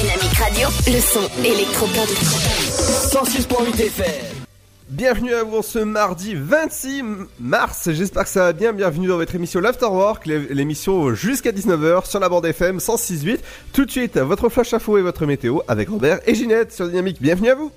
Dynamique Radio. Le son électropop. 106.8 FM. Bienvenue à vous ce mardi 26 mars, j'espère que ça va bien, bienvenue dans votre émission L'Afterwork, l'é- l'émission jusqu'à 19h sur la bande FM 106.8. Tout de suite, votre flash info et votre météo avec Robert et Ginette sur Dynamique, bienvenue à vous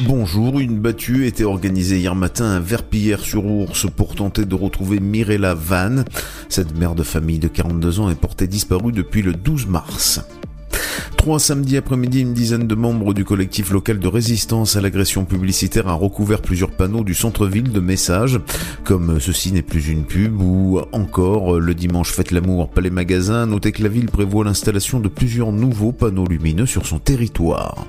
Bonjour, une battue était organisée hier matin à Verpillière-sur-Ours pour tenter de retrouver Mirella Van. Cette mère de famille de 42 ans est portée disparue depuis le 12 mars. Trois samedis après-midi, une dizaine de membres du collectif local de résistance à l'agression publicitaire a recouvert plusieurs panneaux du centre-ville de messages, comme ceci n'est plus une pub ou encore le dimanche fête l'amour palais magasin. Notez que la ville prévoit l'installation de plusieurs nouveaux panneaux lumineux sur son territoire.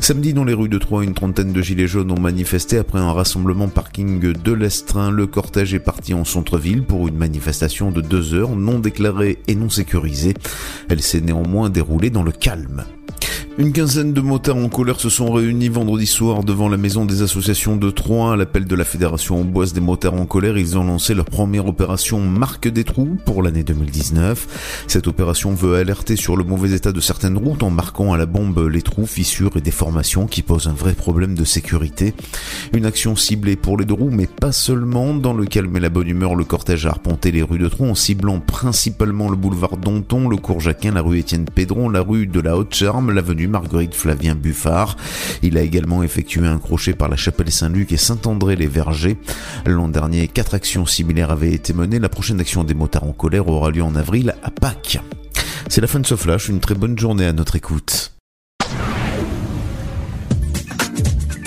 Samedi, dans les rues de Troyes, une trentaine de gilets jaunes ont manifesté après un rassemblement parking de l'Estrin. Le cortège est parti en centre-ville pour une manifestation de deux heures non déclarée et non sécurisée. Elle s'est néanmoins déroulée dans le calme. Une quinzaine de motards en colère se sont réunis vendredi soir devant la maison des associations de Troyes. À l'appel de la Fédération Amboise des motards en colère, ils ont lancé leur première opération Marque des trous pour l'année 2019. Cette opération veut alerter sur le mauvais état de certaines routes en marquant à la bombe les trous, fissures et déformations qui posent un vrai problème de sécurité. Une action ciblée pour les deux roues, mais pas seulement. Dans le calme et la bonne humeur, le cortège a arpenté les rues de Troyes en ciblant principalement le boulevard Danton, le cours Jacquin, la rue Étienne Pédron, la rue de la Haute-Charme, l'avenue Marguerite Flavien Buffard. Il a également effectué un crochet par la chapelle Saint-Luc et Saint-André-les-Vergers. L'an dernier, quatre actions similaires avaient été menées. La prochaine action des motards en colère aura lieu en avril à Pâques. C'est la fin de ce flash, une très bonne journée à notre écoute.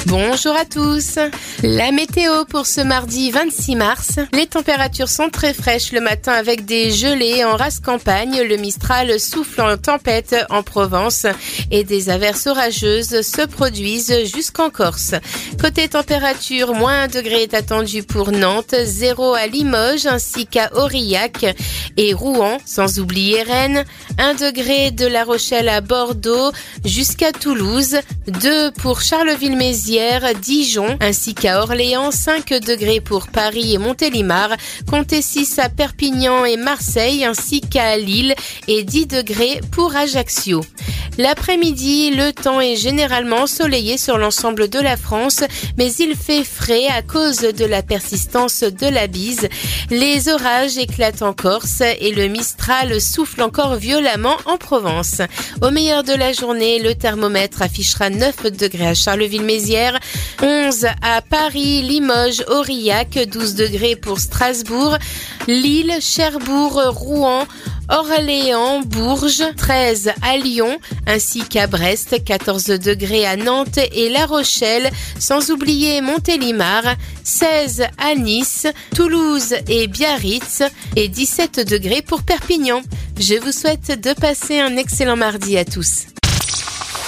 Bonjour à tous. La météo pour ce mardi 26 mars. Les températures sont très fraîches le matin avec des gelées en race campagne. Le Mistral souffle en tempête en Provence et des averses orageuses se produisent jusqu'en Corse. Côté température, moins 1 degré est attendu pour Nantes, 0 à Limoges ainsi qu'à Aurillac et Rouen, sans oublier Rennes, 1 degré de La Rochelle à Bordeaux jusqu'à Toulouse, 2 pour Charleville-Mézières, Dijon ainsi qu'à Orléans, 5 degrés pour Paris et Montélimar, comptez 6 à Perpignan et Marseille ainsi qu'à Lille et 10 degrés pour Ajaccio. L'après-midi, le temps est généralement ensoleillé sur l'ensemble de la France, mais il fait frais à cause de la persistance de la bise. Les orages éclatent en Corse et le Mistral souffle encore violemment en Provence. Au meilleur de la journée, le thermomètre affichera 9 degrés à Charleville-Mézières, 11 à Paris, Limoges, Aurillac, 12 degrés pour Strasbourg, Lille, Cherbourg, Rouen, Orléans, Bourges, 13 à Lyon, ainsi qu'à Brest, 14 degrés à Nantes et La Rochelle, sans oublier Montélimar, 16 à Nice, Toulouse et Biarritz, et 17 degrés pour Perpignan. Je vous souhaite de passer un excellent mardi à tous.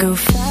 Go fast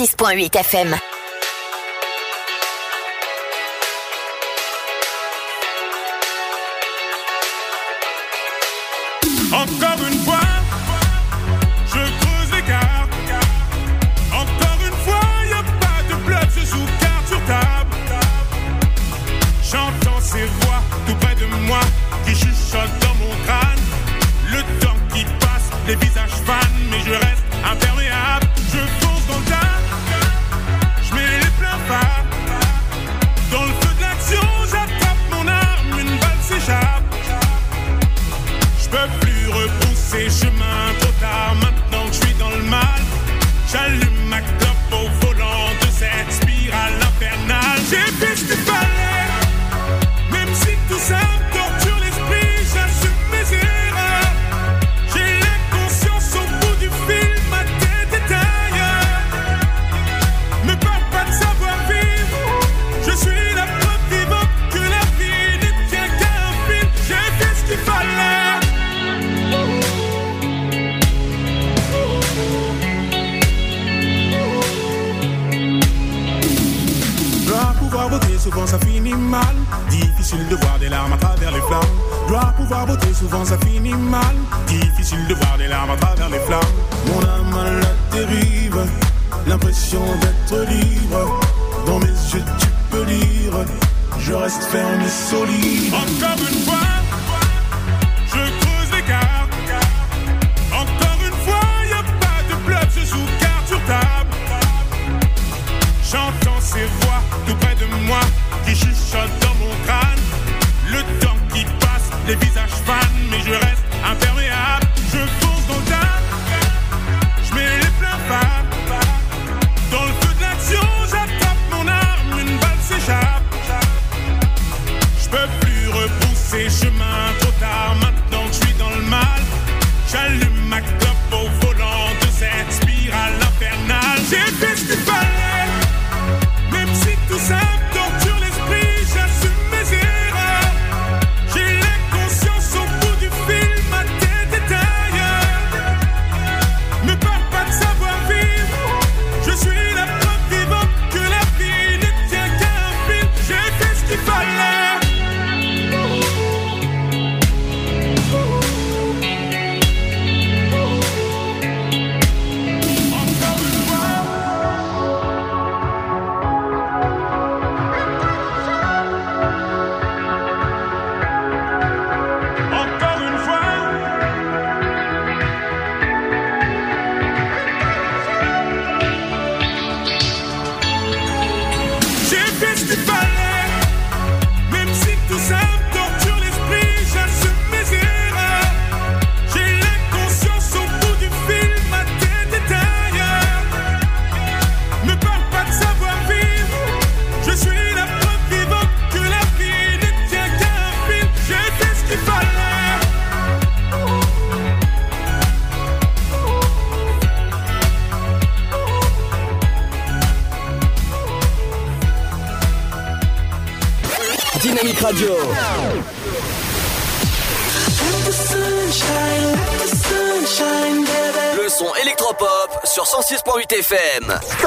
106.8 FM.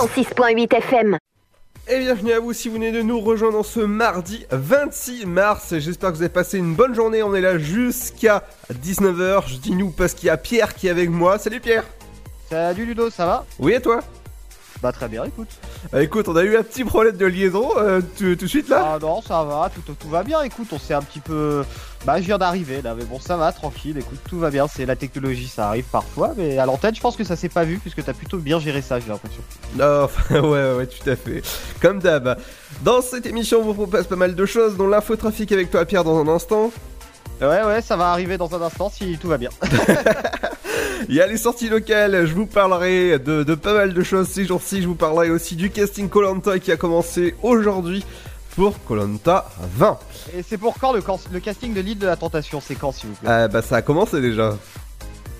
106.8 FM. Et bienvenue à vous si vous venez de nous rejoindre en ce mardi 26 mars. J'espère que vous avez passé une bonne journée. On est là jusqu'à 19h. Je dis nous parce qu'il y a Pierre qui est avec moi. Salut Pierre. Salut Ludo, ça va? Oui et toi? Bah très bien, écoute. Euh, Écoute, on a eu un petit problème de liaison euh, tout, tout de suite là? Ah non, ça va, tout, tout va bien, écoute, on s'est un petit peu... Bah je viens d'arriver là, mais bon ça va, tranquille, écoute, tout va bien, c'est la technologie, ça arrive parfois, mais à l'antenne je pense que ça s'est pas vu, puisque t'as plutôt bien géré ça, j'ai l'impression. Non, enfin, ouais, ouais, tout à fait. Comme d'hab. Dans cette émission, on vous propose pas mal de choses, dont l'infotrafic avec toi Pierre dans un instant. Ouais ouais, ça va arriver dans un instant si tout va bien. Il y a les sorties locales, je vous parlerai de, de pas mal de choses ces jours-ci. Je vous parlerai aussi du casting Colanta qui a commencé aujourd'hui pour Colanta 20. Et c'est pour quand le, casting de l'île de la tentation? C'est quand s'il vous plaît? Ah bah ça a commencé déjà.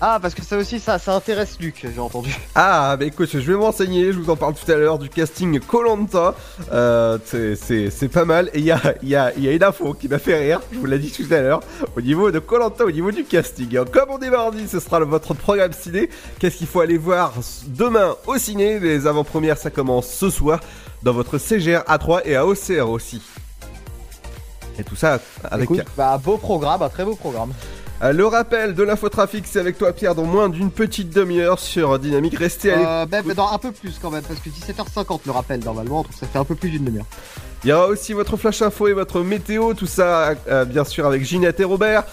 Ah parce que ça aussi, ça, ça intéresse Luc, j'ai entendu. Ah bah écoute, je vais m'enseigner, je vous en parle tout à l'heure du casting Colanta. Euh, c'est- pas mal. Et il y a, il y, a, il y a une info qui m'a fait rire, je vous l'ai dit tout à l'heure, au niveau de Colanta, au niveau du casting. Comme on est mardi, ce sera le- votre programme ciné. Qu'est-ce qu'il faut aller voir demain au ciné? Les avant-premières, ça commence ce soir dans votre CGR A3 et à OCR aussi. Et tout ça avec Écoute, bah beau programme, un très beau programme. Euh, le rappel de l'infotrafic, c'est avec toi Pierre dans moins d'une petite demi-heure sur Dynamique. Restez à l'écoute. Euh, dans un peu plus quand même, parce que 17h50 le rappel normalement, donc ça fait un peu plus d'une demi-heure. Il y aura aussi votre flash info et votre météo, tout ça euh, bien sûr avec Ginette et Robert.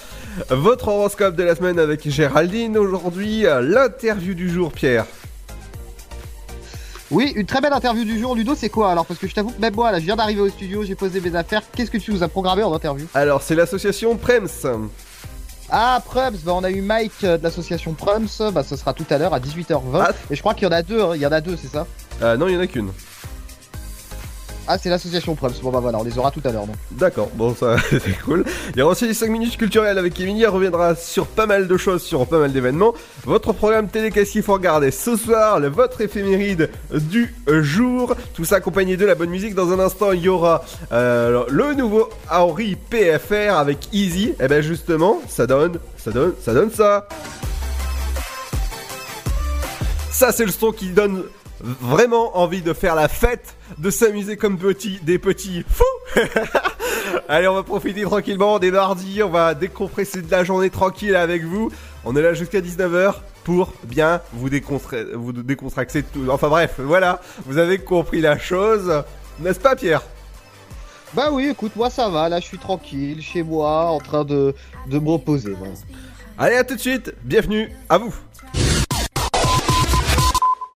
Votre horoscope de la semaine avec Géraldine aujourd'hui. euh, L'interview du jour, Pierre. Oui, une très belle interview du jour, Ludo, c'est quoi alors? Parce que je t'avoue que même moi, là, je viens d'arriver au studio, j'ai posé mes affaires. Qu'est-ce que tu nous as programmé en interview? Alors, c'est l'association Prems. Ah, Prums, bah, on a eu Mike euh, de l'association Prums, bah, ce sera tout à l'heure à 18h20. Ah. Et je crois qu'il y en a deux, hein, il y en a deux, c'est ça? Euh, non, il y en a qu'une. Ah, c'est l'association Prums, bon bah voilà, on les aura tout à l'heure. D'accord, bon ça c'est cool. Il y aura aussi les 5 minutes culturelles avec Emilie, elle reviendra sur pas mal de choses, sur pas mal d'événements. Votre programme télé, qu'est-ce qu'il faut regarder ce soir? Votre éphéméride du jour, tout ça accompagné de la bonne musique. Dans un instant, il y aura euh, le nouveau Auri PFR avec Easy. Et ben justement, ça donne, ça donne, ça donne ça. Ça c'est le son qui donne vraiment envie de faire la fête, de s'amuser comme petit, des petits fous. Allez, on va profiter tranquillement, on est mardi, on va décompresser de la journée tranquille avec vous. On est là jusqu'à 19h pour bien vous, décontra- vous décontracter tout. Enfin bref, voilà, vous avez compris la chose, n'est-ce pas Pierre? Bah oui, écoute, moi ça va, là je suis tranquille, chez moi, en train de, de me reposer. Voilà. Allez, à tout de suite, bienvenue à vous.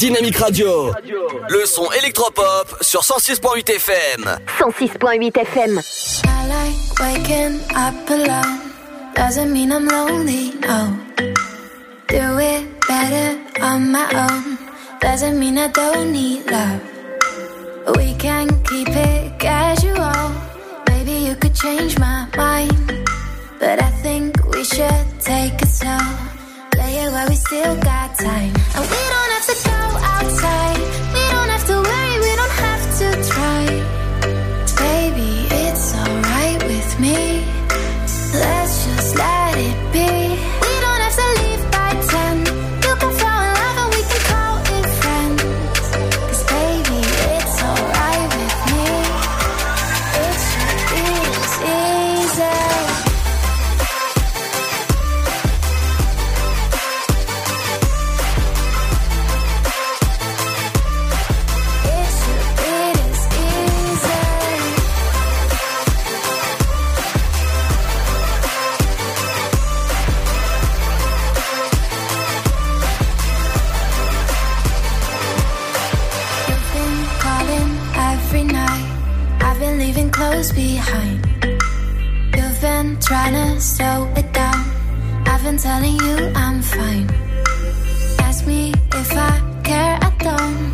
Dynamique Radio. Le son électropop sur 106.8 FM. 106.8 FM. I like waking up alone. Doesn't mean I'm lonely, no. Do it better on my own doesn't mean I don't need love. We can keep it casual. Maybe you could change my mind. But I think we should take it slow. Play it while we still got time. And we don't trying to slow it down. I've been telling you I'm fine. Ask me if I care, I don't.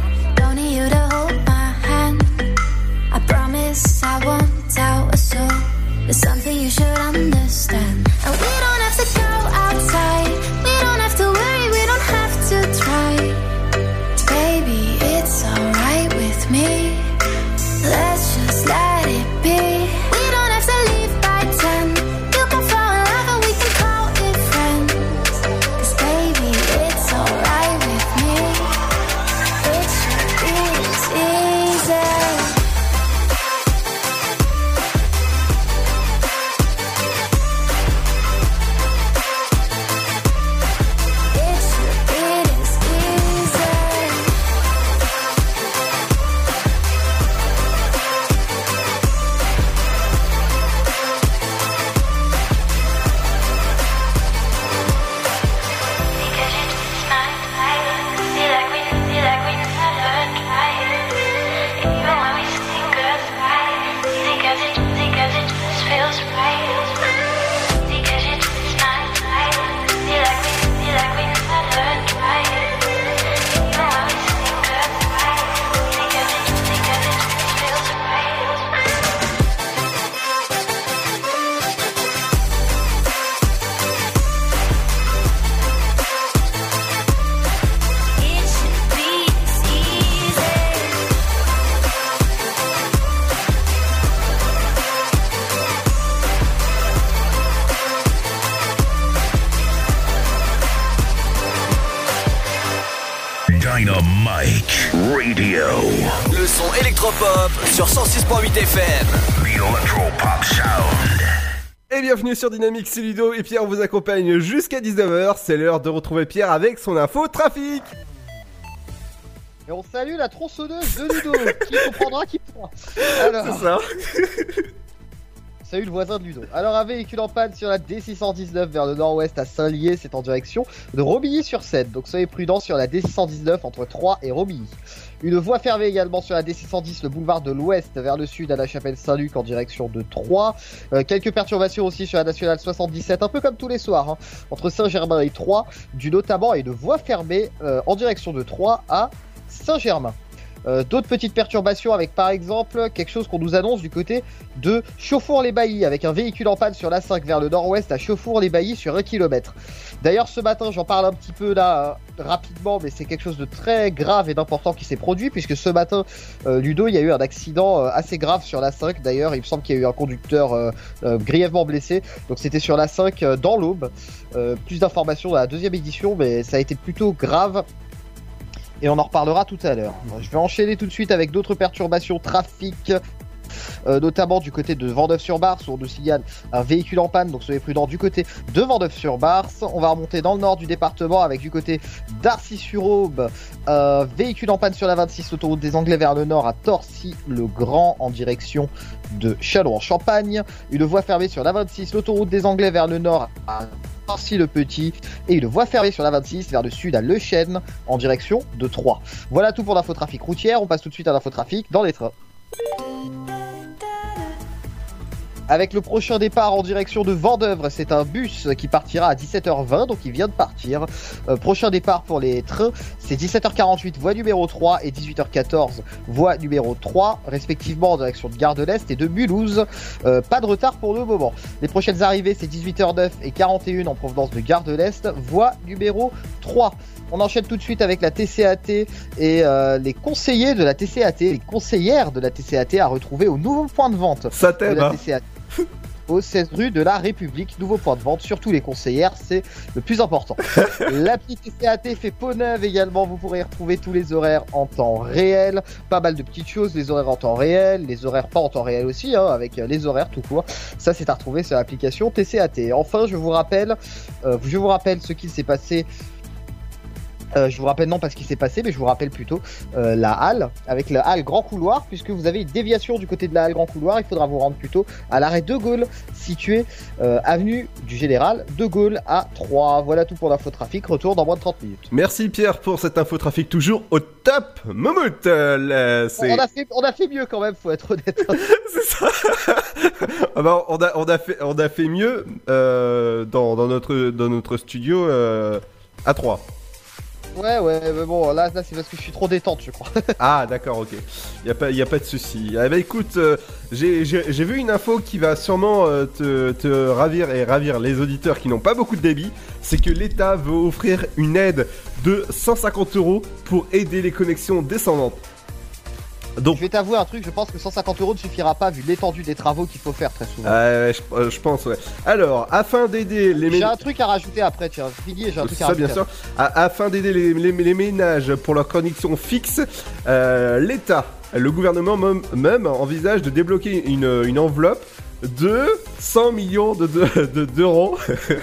Sur 106.8 FM. Electropop Sound. Et bienvenue sur Dynamique, c'est Ludo et Pierre vous accompagne jusqu'à 19h. C'est l'heure de retrouver Pierre avec son info trafic. Et on salue la tronçonneuse de Ludo, qui comprendra qui prend. Alors, C'est ça. salut le voisin de Ludo. Alors, un véhicule en panne sur la D619 vers le nord-ouest à Saint-Lié, c'est en direction de Romilly-sur-Seine. Donc, soyez prudents sur la D619 entre Troyes et Romilly. Une voie fermée également sur la D610, le boulevard de l'Ouest vers le sud à la chapelle Saint-Luc en direction de Troyes. Euh, quelques perturbations aussi sur la nationale 77, un peu comme tous les soirs, hein, entre Saint-Germain et Troyes, dû notamment à une voie fermée euh, en direction de Troyes à Saint-Germain. Euh, D'autres petites perturbations avec par exemple quelque chose qu'on nous annonce du côté de Chauffour-les-Baillis avec un véhicule en panne sur la 5 vers le nord-ouest à Chauffour-les-Baillis sur 1 km. D'ailleurs ce matin j'en parle un petit peu là euh, rapidement mais c'est quelque chose de très grave et d'important qui s'est produit puisque ce matin euh, Ludo il y a eu un accident assez grave sur la 5 d'ailleurs il me semble qu'il y a eu un conducteur grièvement blessé donc c'était sur la 5 euh, dans l'aube. Plus d'informations dans la deuxième édition mais ça a été plutôt grave et on en reparlera tout à l'heure. Je vais enchaîner tout de suite avec d'autres perturbations trafic. Euh, notamment du côté de Vendeuve-sur-Barse où on nous signale un véhicule en panne, donc soyez prudents du côté de Vendeuve-sur-Barse. On va remonter dans le nord du département avec du côté d'Arcy-sur-Aube, véhicule en panne sur la 26, autoroute des Anglais vers le nord à Torcy-le-Grand en direction de Châlons-en-Champagne. Une voie fermée sur la 26, l'autoroute des Anglais vers le nord à Torcy le Petit et une voie fermée sur la 26 vers le sud à Le Chêne en direction de Troyes. Voilà tout pour l'infotrafic routière. On passe tout de suite à l'infotrafic dans les trains. Avec le prochain départ en direction de Vendœuvre, c'est un bus qui partira à 17h20, donc il vient de partir. Euh, prochain départ pour les trains, c'est 17h48, voie numéro 3 et 18h14, voie numéro 3, respectivement en direction de Gare de l'Est et de Mulhouse. Euh, pas de retard pour le moment. Les prochaines arrivées, c'est 18h09 et 41 en provenance de Gare de l'Est, voie numéro 3. On enchaîne tout de suite avec la TCAT et euh, les conseillers de la TCAT, les conseillères de la TCAT à retrouver au nouveau point de vente Ça de t'aime, la hein TCAT. Au 16 rue de la République, nouveau point de vente, surtout les conseillères, c'est le plus important. L'appli TCAT fait peau neuve également, vous pourrez retrouver tous les horaires en temps réel, pas mal de petites choses, les horaires en temps réel, les horaires pas en temps réel aussi, hein, avec les horaires tout court. Ça c'est à retrouver sur l'application TCAT. Enfin, je vous rappelle, euh, je vous rappelle ce qu'il s'est passé euh, je vous rappelle non pas ce qui s'est passé, mais je vous rappelle plutôt euh, la halle, avec la halle grand couloir, puisque vous avez une déviation du côté de la halle grand couloir, il faudra vous rendre plutôt à l'arrêt de Gaulle, situé euh, avenue du Général de Gaulle à 3. Voilà tout pour l'infotrafic, retour dans moins de 30 minutes. Merci Pierre pour cette infotrafic toujours au top. Là, c'est... On a, fait, on a fait mieux quand même, faut être honnête. Ah bah, on, a, on, a fait, on a fait mieux dans, dans, notre, dans notre studio à 3. Ouais, ouais, mais bon, là, c'est parce que je suis trop détente, je crois. Ah d'accord, ok. Il pas, y a pas de souci. Eh ben, écoute, euh, j'ai vu une info qui va sûrement euh, te, te ravir et ravir les auditeurs qui n'ont pas beaucoup de débit. C'est que l'État veut offrir une aide de 150 euros pour aider les connexions descendantes. Donc, je vais t'avouer un truc, je pense que 150 euros ne suffira pas vu l'étendue des travaux qu'il faut faire très souvent. euh, je, euh, je pense, ouais. Alors, afin d'aider les J'ai ménages... un truc à rajouter après, tiens, Fini, j'ai un truc à Ça, rajouter. bien sûr. Afin d'aider les, les- les ménages pour leur connexion fixe, euh, l'État, le gouvernement même, même envisage de débloquer une, une enveloppe de 100 millions de- de- de- d'euros.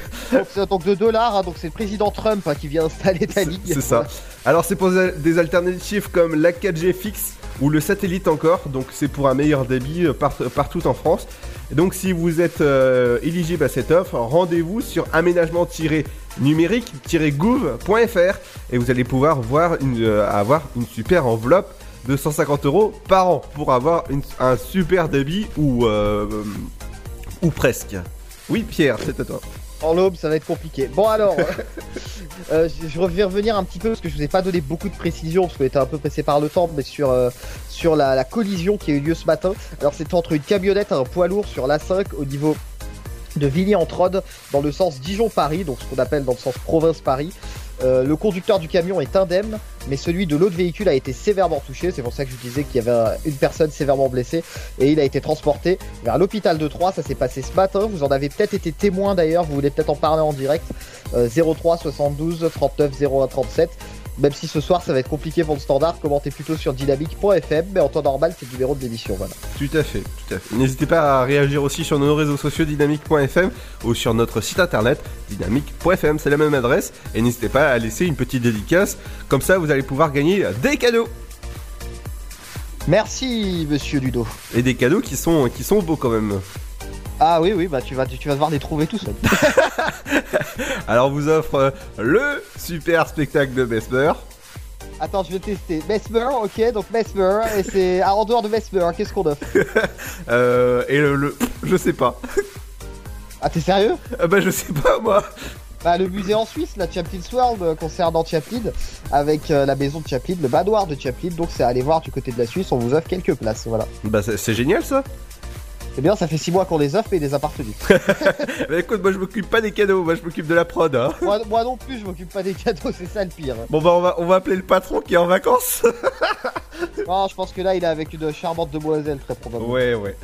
Donc, de dollars, hein, donc c'est le président Trump hein, qui vient installer ta. C'est ça. Alors c'est pour des alternatives comme la 4G fixe ou le satellite encore, donc c'est pour un meilleur débit euh, par- partout en France. Donc si vous êtes euh, éligible à cette offre, rendez-vous sur aménagement-numérique-gouv.fr et vous allez pouvoir voir une, euh, avoir une super enveloppe de 150 euros par an pour avoir un super débit ou, euh, euh, ou presque. Oui Pierre, c'est à toi. En l'aube, ça va être compliqué. Bon alors, euh, je, je vais revenir un petit peu parce que je vous ai pas donné beaucoup de précisions parce qu'on était un peu pressé par le temps, mais sur euh, sur la, la collision qui a eu lieu ce matin. Alors c'était entre une camionnette et un poids lourd sur l'A5 au niveau de Villiers-en-Trône dans le sens Dijon-Paris, donc ce qu'on appelle dans le sens province-Paris. Euh, le conducteur du camion est indemne, mais celui de l'autre véhicule a été sévèrement touché. C'est pour ça que je disais qu'il y avait un- une personne sévèrement blessée et il a été transporté vers l'hôpital de Troyes. Ça s'est passé ce matin. Vous en avez peut-être été témoin d'ailleurs. Vous voulez peut-être en parler en direct. Euh, 03 72 39 01 37. Même si ce soir ça va être compliqué pour le standard, commentez plutôt sur dynamique.fm, mais en temps normal c'est le numéro de l'émission. Voilà. Tout à fait, tout à fait. N'hésitez pas à réagir aussi sur nos réseaux sociaux dynamique.fm ou sur notre site internet dynamique.fm, c'est la même adresse. Et n'hésitez pas à laisser une petite dédicace, comme ça vous allez pouvoir gagner des cadeaux. Merci monsieur Ludo. Et des cadeaux qui sont, qui sont beaux quand même. Ah oui, oui, bah tu vas, tu vas devoir les trouver tout seul. Alors on vous offre euh, le super spectacle de Besmer. Attends, je vais tester. Mesmer, ok, donc Mesmer, et c'est ah, en dehors de Mesmer, qu'est-ce qu'on offre? Euh, et le, le- Je sais pas. Ah, t'es sérieux? Ah Bah je sais pas moi. Bah, le musée en Suisse, la Chaplin's World, euh, concernant Chaplin, avec euh, la maison de Chaplin, le manoir de Chaplin, donc c'est à aller voir du côté de la Suisse, on vous offre quelques places, voilà. Bah c'est génial ça. C'est bien, ça fait 6 mois qu'on les offre et il les a partenus. Bah écoute, moi je m'occupe pas des cadeaux, moi je m'occupe de la prod. Hein. moi, moi non plus, je m'occupe pas des cadeaux, c'est ça le pire. Bon bah on va, on va appeler le patron qui est en vacances. Non, je pense que là, il est avec une charmante demoiselle, très probablement. Ouais, ouais.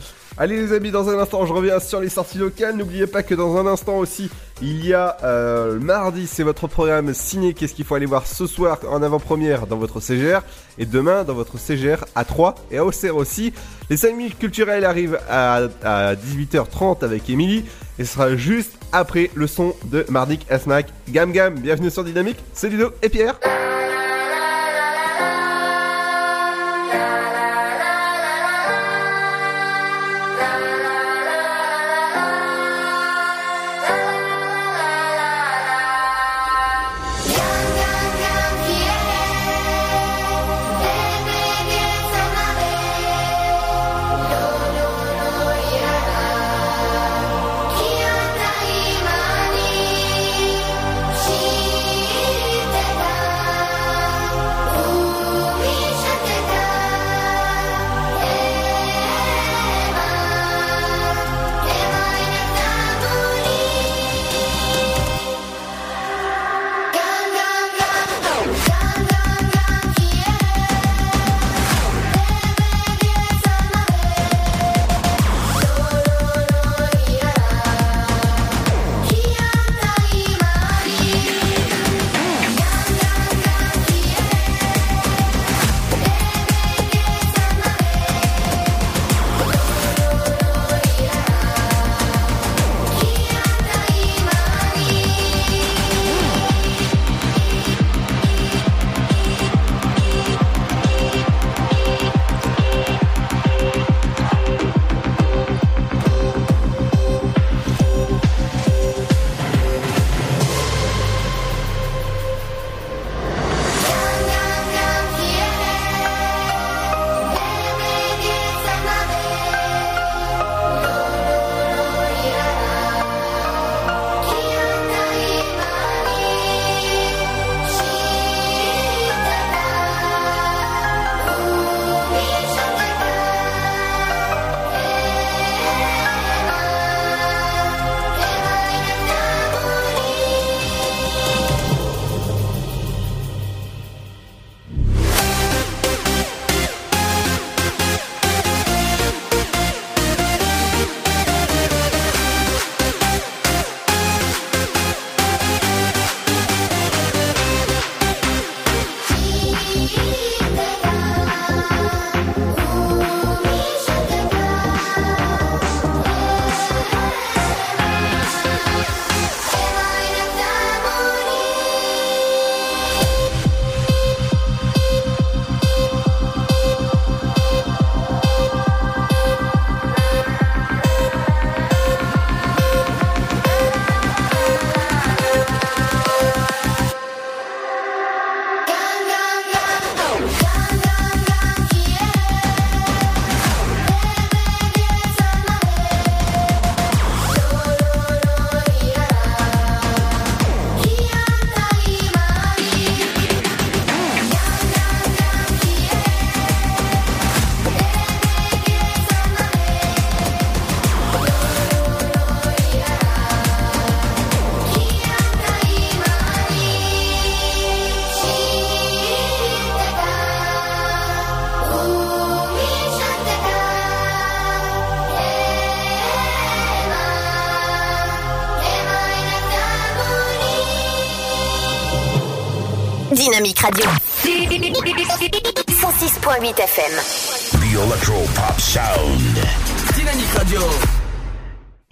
Allez les amis, dans un instant, je reviens sur les sorties locales. N'oubliez pas que dans un instant aussi, il y a euh, mardi, c'est votre programme signé. Qu'est-ce qu'il faut aller voir ce soir en avant-première dans votre CGR et demain dans votre CGR à 3 et à Auxerre aussi. Les 5 minutes culturelles arrivent à, à 18h30 avec Émilie et ce sera juste après le son de Mardik Snack. Gam Gam, bienvenue sur Dynamique, c'est Ludo et Pierre. Radio. 106.8 FM. The Electro Pop Sound. Dynamique Radio.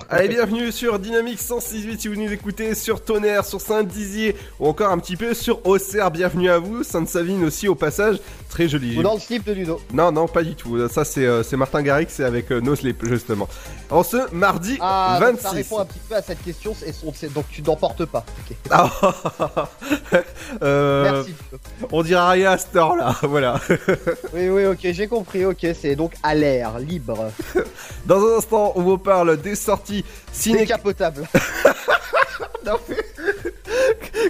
Allez, bienvenue sur Dynamique 106.8 si vous nous écoutez, sur Tonnerre, sur Saint-Dizier ou encore un petit peu sur Auxerre. Bienvenue à vous, Sainte-Savine aussi au passage, très joli. Ou dans le slip de Ludo. Non, non, pas du tout. Ça, c'est euh, Martin Garrix, c'est avec euh, No Sleep, justement. En ce mardi Ah, donc 26. ça répond un petit peu à cette question, et son- c'est- donc tu n'en portes pas. Ah, euh, Merci. On dira rien à cette heure-là, voilà. Oui, oui, ok, j'ai compris, ok, c'est donc à l'air, libre. Dans un instant, on vous parle des sorties ciné.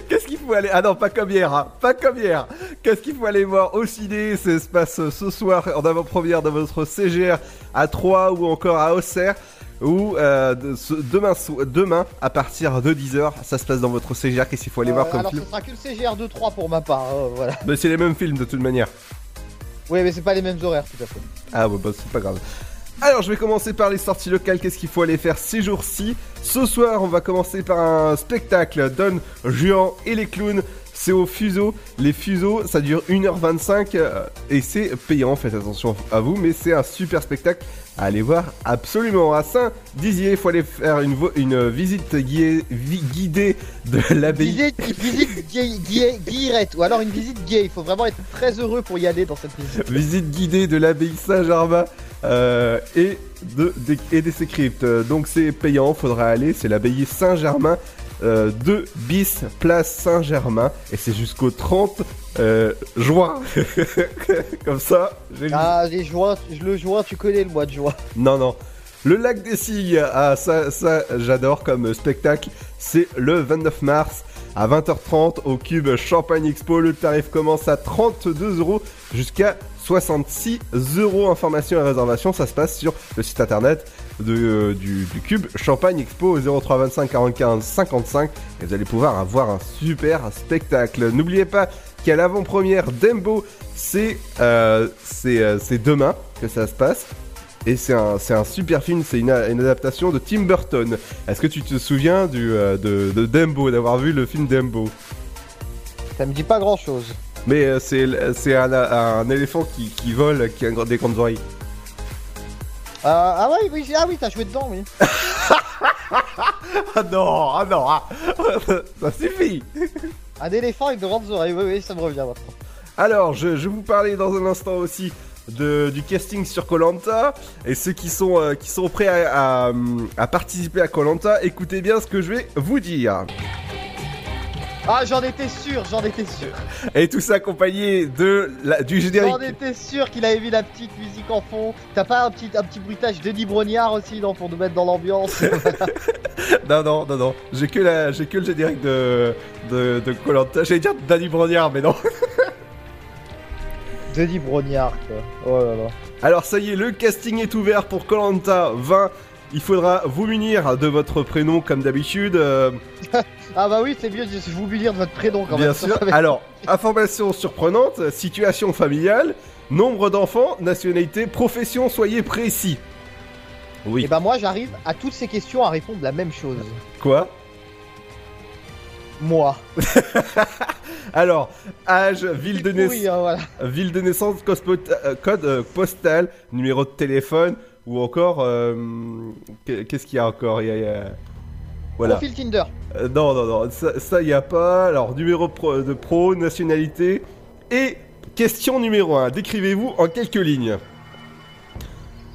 Qu'est-ce faut aller Ah non, pas comme hier, hein. pas comme hier. Qu'est-ce qu'il faut aller voir au ciné? Ça se passe ce soir en avant-première de votre CGR à Troyes ou encore à Auxerre. Ou euh, demain, demain, à partir de 10h, ça se passe dans votre CGR. Qu'est-ce qu'il faut aller voir Euh, comme alors film? ce sera que le CGR 2-3 pour ma part, hein, voilà. Mais c'est les mêmes films de toute manière. Oui, mais c'est pas les mêmes horaires, tout à fait. Ah ouais, bah c'est pas grave. Alors je vais commencer par les sorties locales, qu'est-ce qu'il faut aller faire ces jours-ci? Ce soir on va commencer par un spectacle Don Juan et les clowns. C'est au fuseau. Les fuseaux ça dure 1h25 euh, et c'est payant, faites attention à vous, mais c'est un super spectacle à aller voir absolument. À Saint-Dizier, il faut aller faire une, visite guidée, de l'abbaye. Visite, visite ou alors une visite gay, il faut vraiment être très heureux pour y aller dans cette visite. Visite guidée de l'abbaye Saint-Germain euh, et, de, des- et des ses cryptes. Euh, Donc c'est payant, faudra aller. C'est l'abbaye Saint-Germain, euh, 2 bis, place Saint-Germain. Et c'est jusqu'au 30 euh, juin. Comme ça, j'ai Ah, les juin, le juin, tu connais le mois de juin. non, non. Le lac des cygnes, ah, ça, ça j'adore comme spectacle. C'est le 29 mars à 20h30 au Cube Champagne Expo. Le tarif commence à 32 euros jusqu'à 66 euros. Information et réservation, ça se passe sur le site internet euh, du, Cube Champagne Expo au 03 25 45 55. Et vous allez pouvoir avoir un super spectacle. N'oubliez pas qu'à l'avant-première d'Embo, c'est euh, euh, c'est demain que ça se passe. Et c'est un, super film, c'est une, adaptation de Tim Burton. Est-ce que tu te souviens de, de Dumbo, d'avoir vu le film Dumbo Ça me dit pas grand chose. Mais euh, c'est, un, un éléphant qui, qui vole, qui a des grandes oreilles. Ah, ah ouais, oui, ah oui, t'as joué dedans, oui. Ah non, ah non, ah. ça suffit Un éléphant avec de grandes oreilles, oui, oui, ça me revient maintenant. Alors, je, je vais vous parler dans un instant aussi de, du casting sur Colanta et ceux qui sont, euh, qui sont prêts à, à, à participer à Colanta, écoutez bien ce que je vais vous dire. Ah, j'en étais sûr, j'en étais sûr. Et tout ça accompagné de la, du générique. J'en étais sûr qu'il avait mis la petite musique en fond. T'as pas un petit, un petit bruitage Denis Brognard aussi, non, pour nous mettre dans l'ambiance Non, non, non, non. J'ai que, la, j'ai que le générique de, de, de Colanta. J'allais dire Danny Brognard, mais non. Denis Brognard, quoi. Oh là là. Alors, ça y est, le casting est ouvert pour Colanta 20. Il faudra vous munir de votre prénom comme d'habitude. euh, Ah bah oui, c'est mieux, je vous dire de votre prénom quand bien même. sûr. Alors, information surprenante, situation familiale, nombre d'enfants, nationalité, profession, soyez précis. Oui. Et bah moi, j'arrive à toutes ces questions à répondre la même chose. Quoi? Moi. Alors, âge, ville de, hein, voilà. ville de naissance, code, euh, code, euh, postal, numéro de téléphone, ou encore... euh, qu'est- Qu'est-ce qu'il y a encore? Il y a- il y a- Voilà. Profil Tinder. Euh, non, non, non, ça, ça y a pas. Alors, numéro pro- de pro, nationalité. Et question numéro 1. Décrivez-vous en quelques lignes.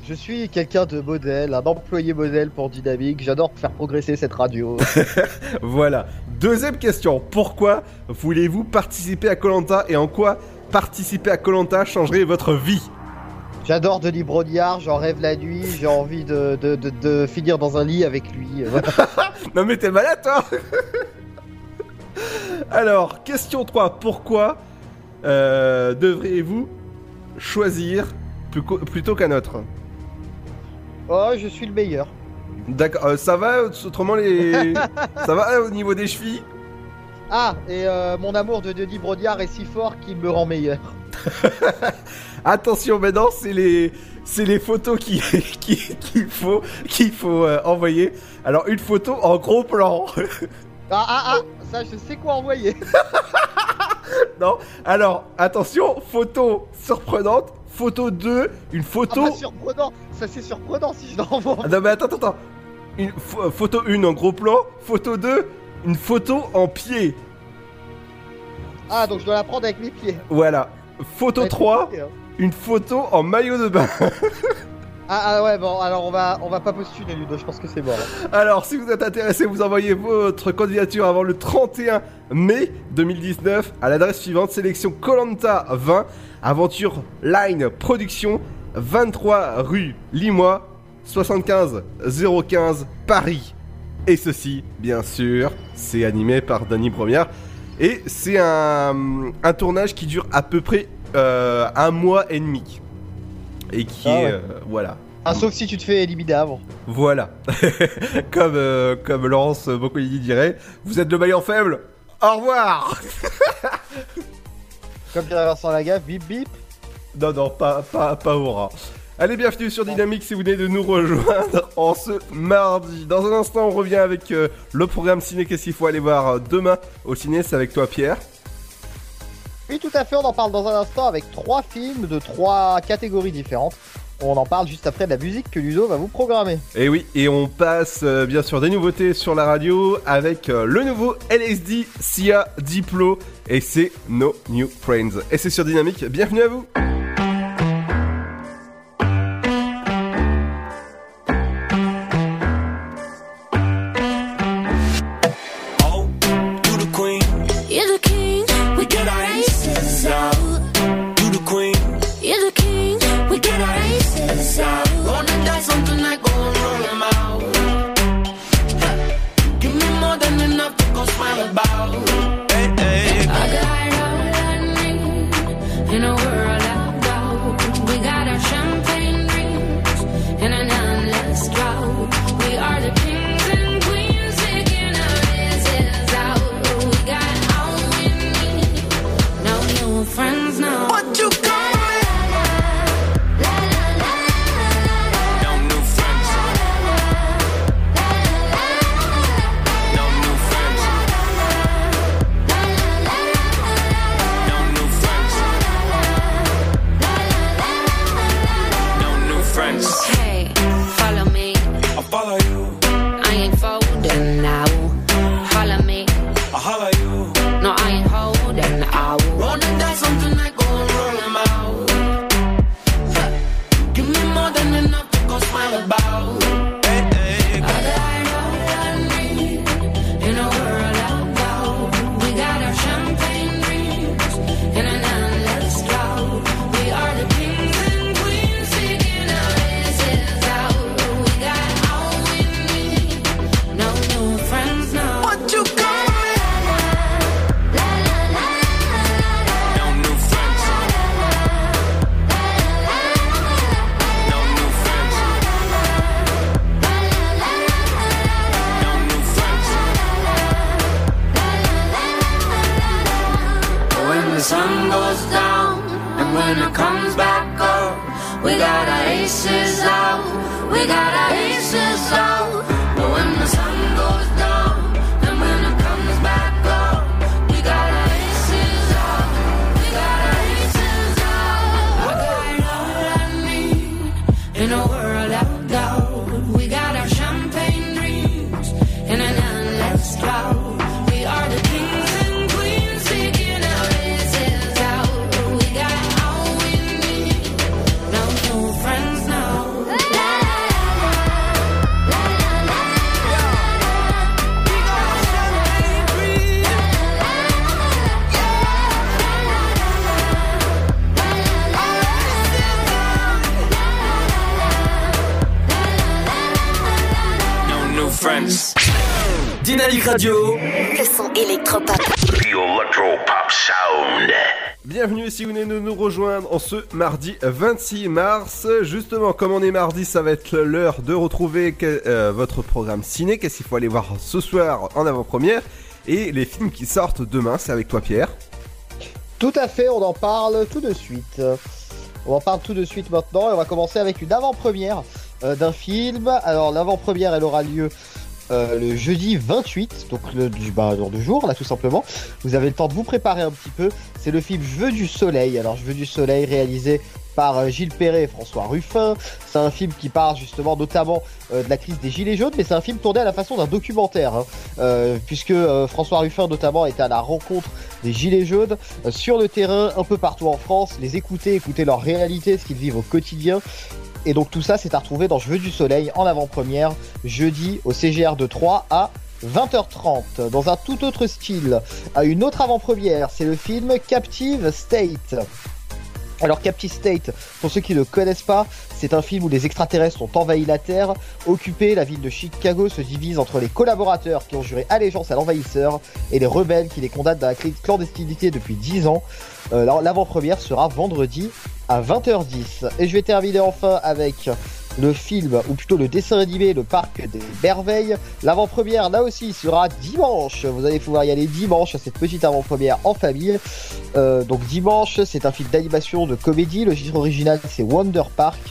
Je suis quelqu'un de modèle, un employé modèle pour Dynamique. J'adore faire progresser cette radio. Voilà. Deuxième question. Pourquoi voulez-vous participer à Colanta et en quoi participer à Colanta changerait votre vie? J'adore Denis Brognard, j'en rêve la nuit, j'ai envie de, de, de, de finir dans un lit avec lui. Voilà. Non mais t'es malade toi Alors, question 3. Pourquoi euh, devriez-vous choisir plutôt qu'un autre? Oh, je suis le meilleur. D'accord, euh, ça va autrement les... ça va au niveau des chevilles? Ah, et euh, mon amour de Denis Brognard est si fort qu'il me rend meilleur. Attention maintenant, c'est les c'est les photos qui qui- qu'il faut qu'il faut euh, envoyer. Alors une photo en gros plan. Ah, ah, ah, ça, je sais quoi envoyer. non. Alors, attention, photo surprenante. Photo 2, une photo. Ah, pas surprenant, ça c'est surprenant si je l'envoie. Ah non mais attends, attends, attends. Une pho- photo 1 en gros plan, photo 2, une photo en pied. Ah, donc je dois la prendre avec mes pieds. Voilà. Photo Ça va être 3, compliqué, hein. Une photo en maillot de bain. Ah, ah ouais, bon, alors on va, on va pas postuler, Ludo, je pense que c'est mort. là. Alors, si vous êtes intéressé, vous envoyez votre candidature avant le 31 mai 2019 à l'adresse suivante sélection Colanta 20, aventure Line Production, 23 rue Limois, 75 015 Paris. Et ceci, bien sûr, c'est animé par Danny Première. Et c'est un, un tournage qui dure à peu près euh, un mois et demi. Et qui Ah est. ouais. euh, voilà. Ah, sauf si tu te fais éliminer avant. Voilà. comme, euh, comme Laurence Boccolini dirait, vous êtes le maillon faible. Au revoir Comme dirait Vincent Lagaffe, bip bip. Non, non, pas, pas, pas aura. Allez, bienvenue sur Dynamique si vous venez de nous rejoindre en ce mardi. Dans un instant, on revient avec euh, le programme ciné. Qu'est-ce qu'il faut aller voir demain au ciné C'est avec toi, Pierre. Oui, tout à fait, on en parle dans un instant avec trois films de trois catégories différentes. On en parle juste après de la musique que Ludo va vous programmer. Et oui, et on passe euh, bien sûr des nouveautés sur la radio avec euh, le nouveau LSD SIA Diplo et c'est No New Friends. Et c'est sur Dynamique, bienvenue à vous goes down and when it comes back up, we got our aces out. We got our aces out. Dynamique Radio. Le son électropop. The Electro Pop Sound. Bienvenue si vous venez de nous rejoindre en ce mardi 26 mars. Justement, comme on est mardi, ça va être l'heure de retrouver que- euh, votre programme ciné. Qu'est-ce qu'il faut aller voir ce soir en avant-première Et les films qui sortent demain, c'est avec toi Pierre. Tout à fait, on en parle tout de suite. On en parle tout de suite maintenant et on va commencer avec une avant-première euh, d'un film. Alors l'avant-première, elle aura lieu euh, le jeudi 28, donc le du bah, dans là tout simplement. Vous avez le temps de vous préparer un petit peu. C'est le film Je veux du soleil. Alors Je veux du soleil réalisé par euh, Gilles Perret et François Ruffin. C'est un film qui parle justement notamment euh, de la crise des Gilets jaunes, mais c'est un film tourné à la façon d'un documentaire, hein. Puisque François Ruffin notamment était à la rencontre des Gilets jaunes sur le terrain, un peu partout en France, les écouter, écouter leur réalité, ce qu'ils vivent au quotidien. Et donc tout ça, c'est à retrouver dans Je veux du soleil en avant-première, jeudi au CGR de 3 à 20h30. Dans un tout autre style, à une autre avant-première, c'est le film Captive State. Alors Captive State, pour ceux qui ne connaissent pas, c'est un film où les extraterrestres ont envahi la Terre, occupé, la ville de Chicago se divise entre les collaborateurs qui ont juré allégeance à l'envahisseur et les rebelles qui les condamnent dans la cl- clandestinité depuis 10 ans. Euh, L'avant-première sera vendredi à 20h10. Et je vais terminer enfin avec le film, ou plutôt le dessin animé Le Parc des Merveilles. L'avant-première, là aussi, sera dimanche. Vous allez pouvoir y aller dimanche à cette petite avant-première en famille. Euh, donc dimanche, c'est un film d'animation de comédie. Le titre original, c'est Wonder Park.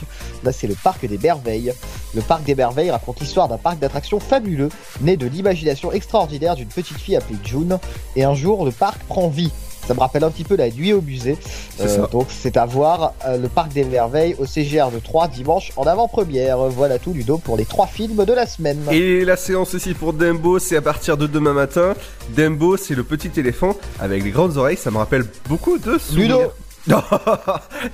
Là, c'est le Parc des Merveilles. Le Parc des Merveilles raconte l'histoire d'un parc d'attractions fabuleux, né de l'imagination extraordinaire d'une petite fille appelée June. Et un jour, le parc prend vie. Ça me rappelle un petit peu la nuit au musée. C'est ça. donc c'est à voir euh, le Parc des Merveilles au CGR de 3 dimanche en avant-première. Voilà tout Ludo pour les trois films de la semaine. Et la séance aussi pour Dembo, c'est à partir de demain matin. Dembo, c'est le petit éléphant avec les grandes oreilles. Ça me rappelle beaucoup de souvenirs. Ludo.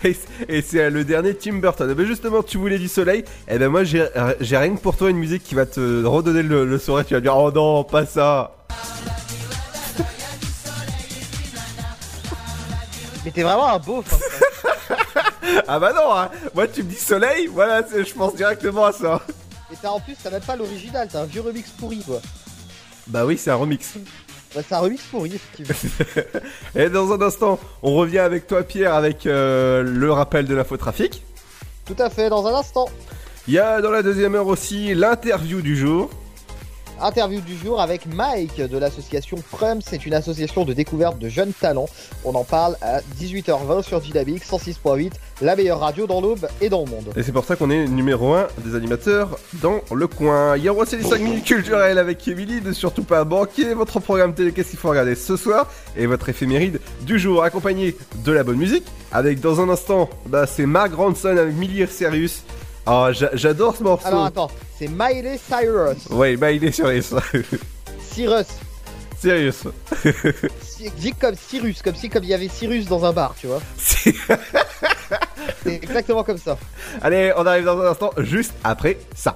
Et c'est- euh, le dernier Tim Burton. Eh ben justement, tu voulais du soleil. Et ben moi, j'ai j'ai rien que pour toi une musique qui va te redonner le, le sourire. Tu vas dire, oh non, pas ça. Mais t'es vraiment un beauf. hein. Ah bah non, hein. moi tu me dis soleil, voilà, je pense directement à ça. Et t'as en plus, t'as même pas l'original, t'as un vieux remix pourri quoi. Bah oui, c'est un remix. Ouais, c'est un remix pourri, effectivement. Et dans un instant, on revient avec toi Pierre avec euh, le rappel de l'infotrafic. Tout à fait, dans un instant. Il y a dans la deuxième heure aussi l'interview du jour. Interview du jour avec Mike de l'association Prum. C'est une association de découverte de jeunes talents. On en parle à 18h20 sur Dynamique 106.8, la meilleure radio dans l'aube et dans le monde. Et c'est pour ça qu'on est numéro 1 des animateurs dans le coin. Aura aussi les 5 minutes culturelles avec Emily, ne surtout pas manquer votre programme télé, qu'est-ce qu'il faut regarder ce soir, et votre éphéméride du jour, accompagné de la bonne musique, avec dans un instant, bah, c'est Mark Ronson avec Millie Serious. Ah, j'a- j'adore ce morceau. Alors attends, c'est Miley Cyrus. Est Serious. Cyrus. Serious. Cy- Dit comme Cyrus, comme si comme il y avait Cyrus dans un bar, tu vois. c'est exactement comme ça. Allez, on arrive dans un instant, juste après ça.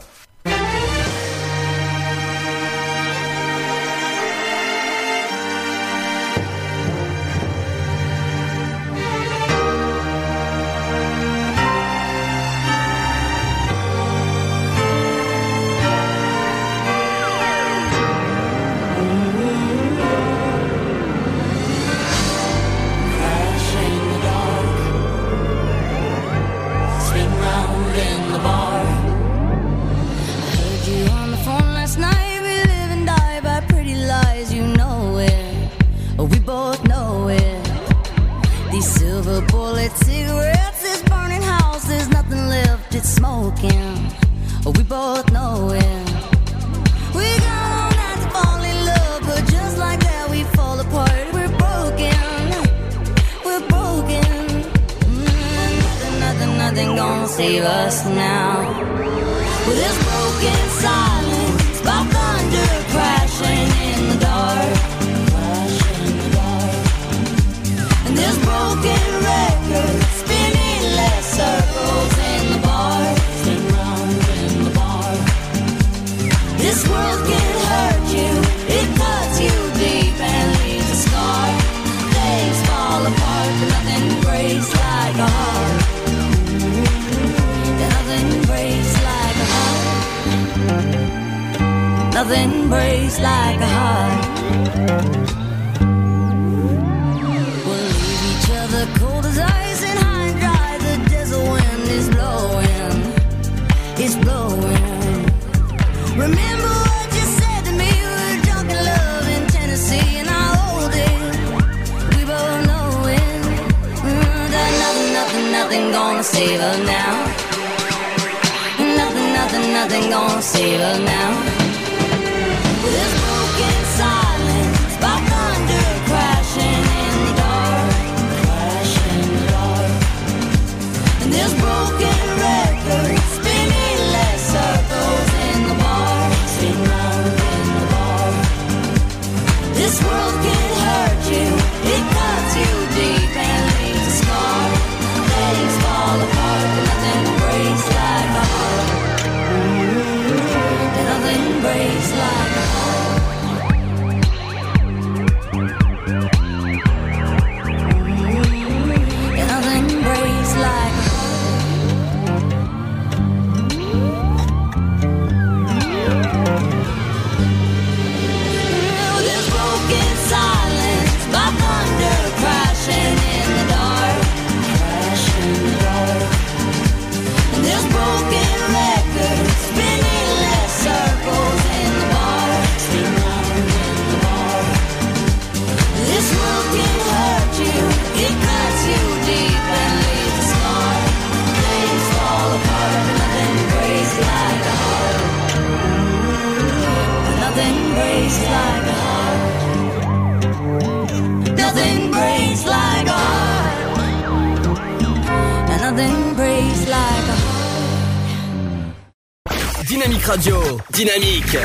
Dynamique Radio. Dynamique.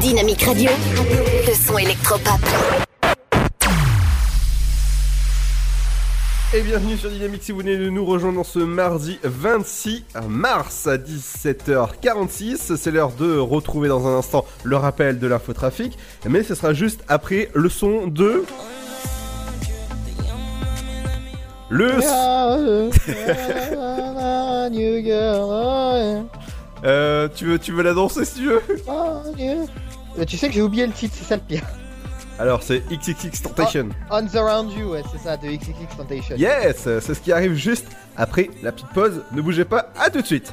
Dynamique Radio, le son électropop. Et bienvenue sur Dynamique si vous venez de nous rejoindre dans ce mardi 26 mars à 17h46. C'est l'heure de retrouver dans un instant le rappel de l'infotrafic, mais ce sera juste après le son de... Le... Euh, tu veux, tu veux la danser si tu veux Euh, Tu sais que j'ai oublié le titre, c'est ça le pire. Alors c'est XXX Temptation. On the Round You, ouais, c'est ça, de XXX Temptation. Yes, c'est ce qui arrive juste après la petite pause. Ne bougez pas, à tout de suite.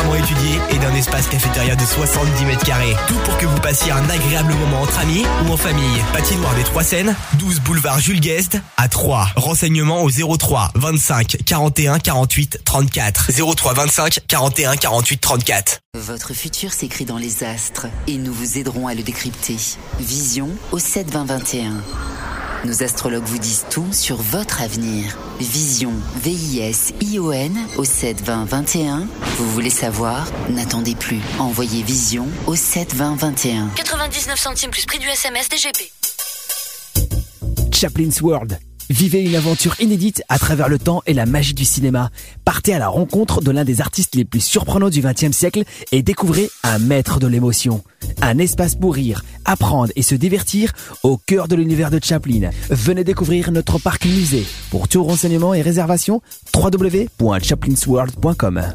étudiée et d'un espace cafétéria de 70 mètres carrés. Tout pour que vous passiez un agréable moment entre amis ou en famille. Patinoire des Trois Seines, 12 boulevard Jules Guest à 3. Renseignements au 03 25 41 48 34. 03 25 41 48 34. Votre futur s'écrit dans les astres et nous vous aiderons à le décrypter. Vision au 7 20 21. Nos astrologues vous disent tout sur votre avenir. Vision, V-I-S-I-O-N au 7 20 21. Vous voulez savoir N'attendez plus. Envoyez Vision au 7 20 21. 99 centimes plus prix du SMS DGP. Chaplin's World. Vivez une aventure inédite à travers le temps et la magie du cinéma. Partez à la rencontre de l'un des artistes les plus surprenants du XXe siècle et découvrez un maître de l'émotion. Un espace pour rire, apprendre et se divertir au cœur de l'univers de Chaplin. Venez découvrir notre parc musée. Pour tout renseignement et réservation, www.chaplinsworld.com.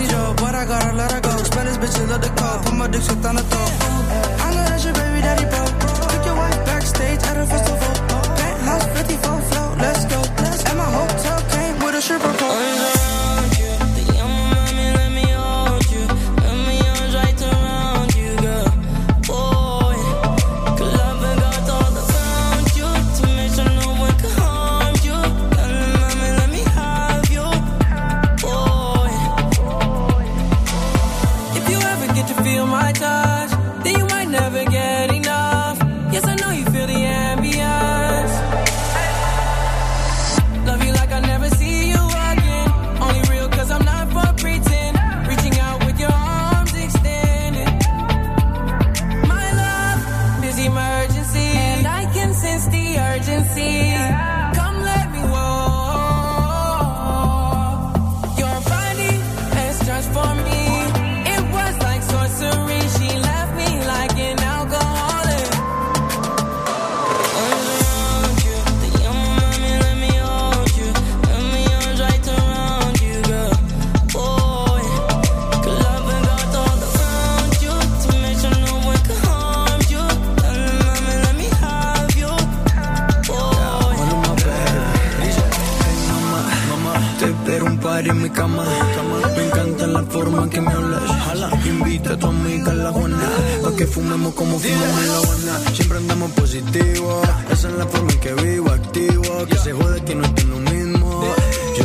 You, Joe, but I gotta let her go. Spanish bitches love the call, put my dick shit on the throat. I know that's your baby daddy, bro. Took your wife backstage at a festival. Penthouse 54 float, let's go. Forma en que me hablas. Invita a tu amiga a la Juana. Pa' que fumemos como fumamos en la Habana. Siempre andamos positivo. Esa es la forma en que vivo, activo. Que se jode que no estoy lo mismo. Yo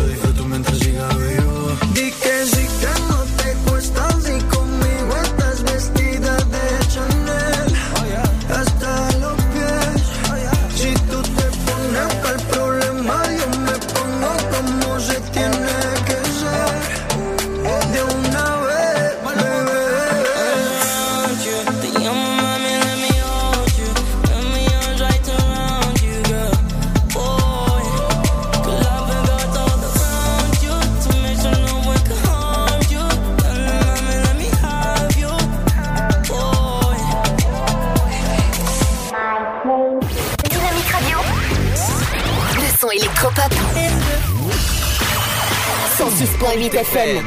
FM.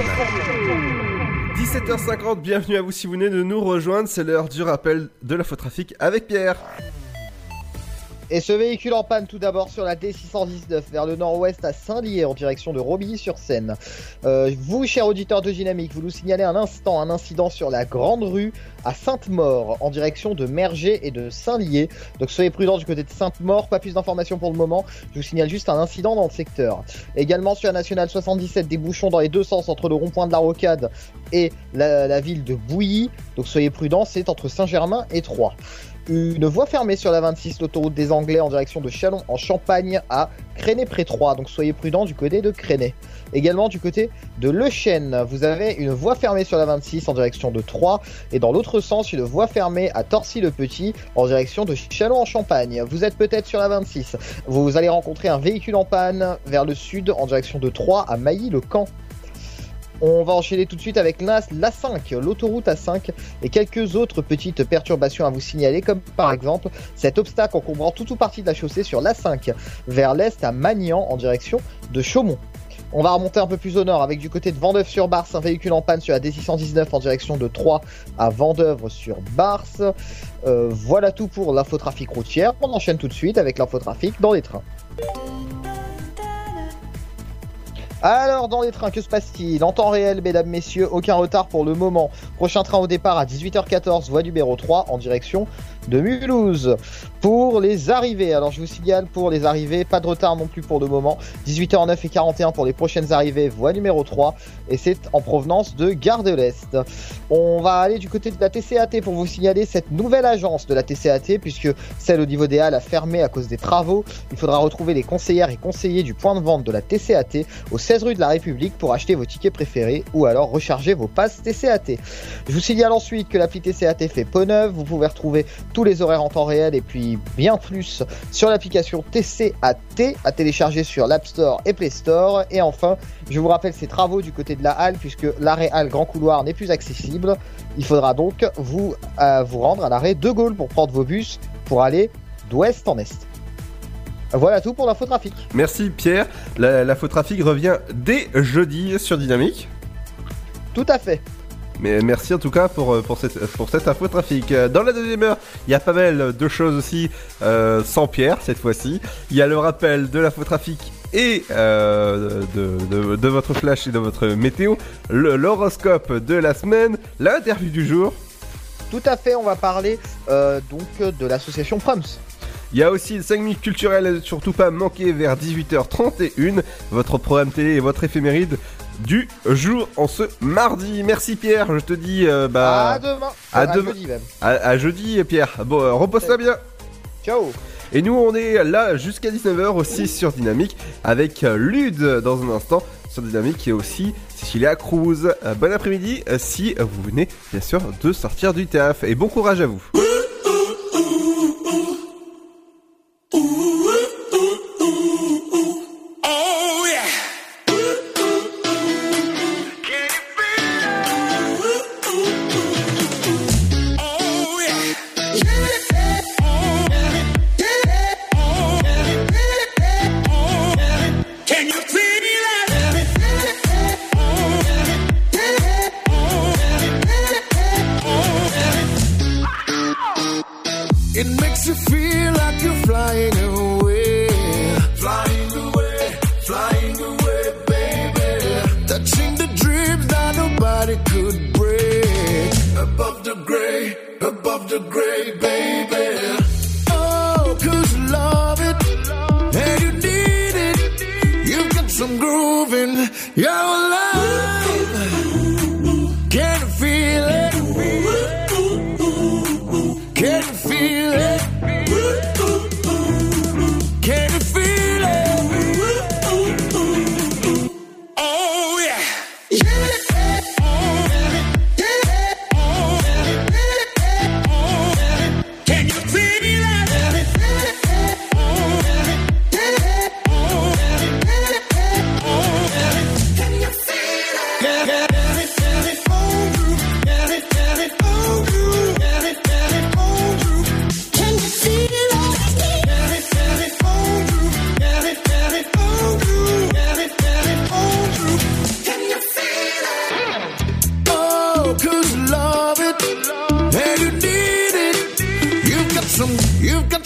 17h50, bienvenue à vous si vous venez de nous rejoindre, c'est l'heure du rappel de l'infotrafic avec Pierre. Et ce véhicule en panne tout d'abord sur la D619 vers le nord-ouest à Saint-Lié en direction de Romilly-sur-Seine. Euh, vous, chers auditeurs de Dynamique, vous nous signalez un instant un incident sur la Grande Rue à Sainte-Maure en direction de Merger et de Saint-Lié. Donc soyez prudents du côté de Sainte-Maure, pas plus d'informations pour le moment. Je vous signale juste un incident dans le secteur. Également sur la Nationale 77, des bouchons dans les deux sens entre le rond-point de la Rocade et la ville de Bouilly. Donc soyez prudents, c'est entre Saint-Germain et Troyes une voie fermée sur la 26, l'autoroute des Anglais en direction de Chalon en Champagne à Créné-près-Troyes. Donc soyez prudents du côté de Créné. Également du côté de Le Chêne, vous avez une voie fermée sur la 26 en direction de Troyes et dans l'autre sens une voie fermée à Torcy-le-Petit en direction de Chalon en Champagne. Vous êtes peut-être sur la 26. Vous allez rencontrer un véhicule en panne vers le sud en direction de Troyes à Mailly-le-Camp. On va enchaîner tout de suite avec l'A5, l'autoroute A5 et quelques autres petites perturbations à vous signaler, comme par exemple cet obstacle encombrant tout ou partie de la chaussée sur l'A5 vers l'est à Magnan en direction de Chaumont. On va remonter un peu plus au nord avec du côté de Vendœuvre-sur-Barse un véhicule en panne sur la D619 en direction de Troyes à Vendœuvre-sur-Barse. Euh, voilà tout pour l'infotrafic routière. On enchaîne tout de suite avec l'infotrafic dans les trains. Alors, dans les trains, que se passe-t-il En temps réel, mesdames, messieurs, aucun retard pour le moment. Prochain train au départ à 18h14, voie numéro 3, en direction de Mulhouse. Pour les arrivées, alors je vous signale pour les arrivées, pas de retard non plus pour le moment. 18h09 et 41 pour les prochaines arrivées, voie numéro 3, et c'est en provenance de Gare de l'Est. On va aller du côté de la TCAT pour vous signaler cette nouvelle agence de la TCAT, puisque celle au niveau des Halles a fermé à cause des travaux. Il faudra retrouver les conseillères et conseillers du point de vente de la TCAT au 16 rue de la République pour acheter vos tickets préférés ou alors recharger vos passes TCAT. Je vous signale ensuite que l'appli TCAT fait peau neuve. Vous pouvez retrouver tous les horaires en temps réel et puis bien plus sur l'application TCAT à télécharger sur l'App Store et Play Store. Et enfin, je vous rappelle ces travaux du côté de la halle puisque l'arrêt halle Grand Couloir n'est plus accessible. Il faudra donc vous, euh, vous rendre à l'arrêt de Gaulle pour prendre vos bus pour aller d'ouest en est. Voilà tout pour l'infotrafic. Merci Pierre. La, l'infotrafic revient dès jeudi sur Dynamique. Tout à fait. Mais merci en tout cas pour, euh, pour, cette, pour cette infotrafic. Euh, Dans la deuxième heure, il y a pas mal de choses aussi euh, sans Pierre cette fois-ci. Il y a le rappel de l'infotrafic et euh, de, de, de votre flash et de votre météo, l'horoscope de la semaine, l'interview du jour. Tout à fait, on va parler euh, donc de l'association Proms. Il y a aussi le 5 minutes culturelles, surtout pas manquer vers 18h31, votre programme télé et votre éphéméride du jour en ce mardi. Merci Pierre, je te dis euh, bah à demain. à À demain. jeudi même. À, à jeudi Pierre. Bon, euh, repose-toi bien. Ciao. Et nous on est là jusqu'à 19h aussi sur Dynamique avec euh, Lude dans un instant sur Dynamique et aussi Cecilia Cruz. Euh, bon après-midi si vous venez bien sûr de sortir du taf et bon courage à vous.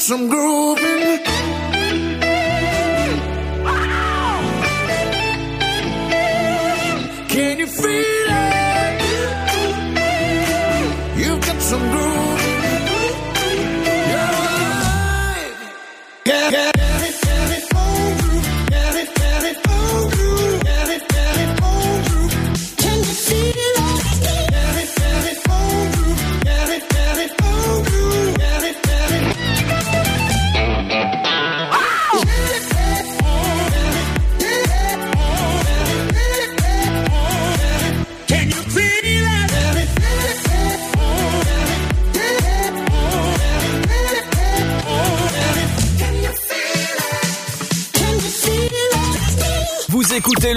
some grooving. Can you feel it? You've got some groove.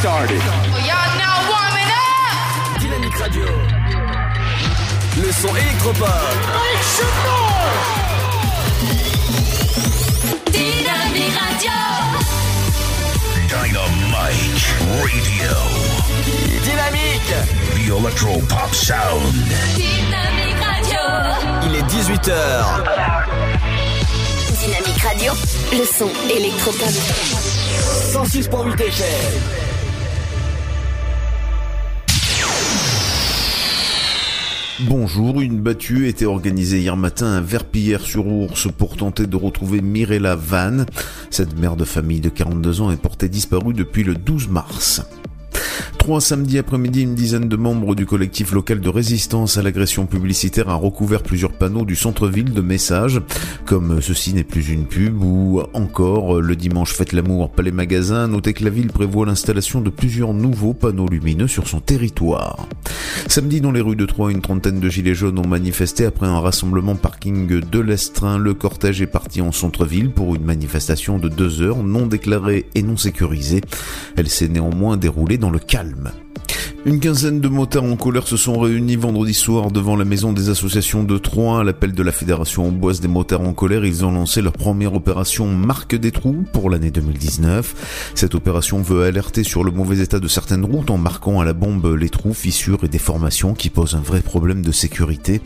started. Oh, We are now warming up. Dynamique Radio. Le son électropop. Mike Chevron. Dynamique Radio. Dynamite Radio. Dynamique. The Electro Pop Sound. Dynamique Radio. Il est 18h. Dynamique Radio. Le son électropop. 106.8 échelle. Bonjour, une battue était organisée hier matin à Verpillière-sur-Ourse pour tenter de retrouver Mirella Vannes. Cette mère de famille de 42 ans est portée disparue depuis le 12 mars. Trois samedis après-midi, une dizaine de membres du collectif local de résistance à l'agression publicitaire a recouvert plusieurs panneaux du centre-ville de messages comme ceci n'est plus une pub ou encore le dimanche faites l'amour pas les magasins. Notez que la ville prévoit l'installation de plusieurs nouveaux panneaux lumineux sur son territoire. Samedi dans les rues de Troyes, une trentaine de gilets jaunes ont manifesté après un rassemblement parking de l'Estrin. Le cortège est parti en centre-ville pour une manifestation de deux heures non déclarée et non sécurisée. Elle s'est néanmoins déroulée dans le calme. Une quinzaine de motards en colère se sont réunis vendredi soir devant la maison des associations de Troyes. À l'appel de la Fédération Amboise des motards en colère, ils ont lancé leur première opération Marque des trous pour l'année 2019. Cette opération veut alerter sur le mauvais état de certaines routes en marquant à la bombe les trous, fissures et déformations qui posent un vrai problème de sécurité.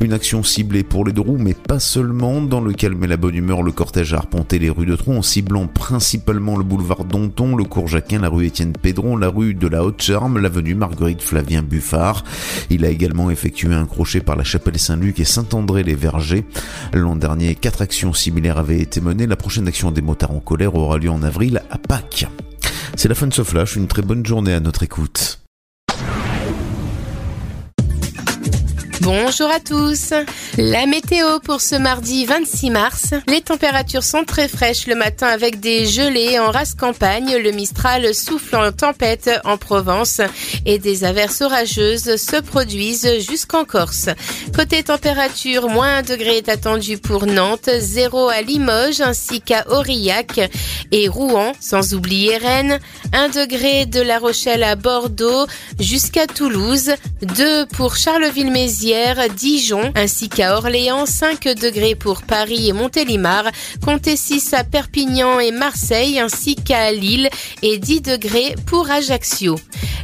Une action ciblée pour les deux roues, mais pas seulement. Dans le calme et la bonne humeur, le cortège a arpenté les rues de Troyes en ciblant principalement le boulevard Danton, le cours Jacquin, la rue Étienne Pédron, la rue de la Haute-Charme, l'avenue Marguerite Flavien Buffard. Il a également effectué un crochet par la chapelle Saint-Luc et Saint-André-les-Vergers. L'an dernier, quatre actions similaires avaient été menées. La prochaine action des motards en colère aura lieu en avril à Pâques. C'est la fin de ce flash. Une très bonne journée à notre écoute. Bonjour à tous. La météo pour ce mardi 26 mars. Les températures sont très fraîches le matin avec des gelées en race campagne. Le Mistral souffle en tempête en Provence et des averses orageuses se produisent jusqu'en Corse. Côté température, moins 1 degré est attendu pour Nantes, 0 à Limoges ainsi qu'à Aurillac et Rouen, sans oublier Rennes, 1 degré de La Rochelle à Bordeaux jusqu'à Toulouse, 2 pour Charleville-Mézières, Dijon ainsi qu'à Orléans, 5 degrés pour Paris et Montélimar, comptez 6 à Perpignan et Marseille ainsi qu'à Lille et 10 degrés pour Ajaccio.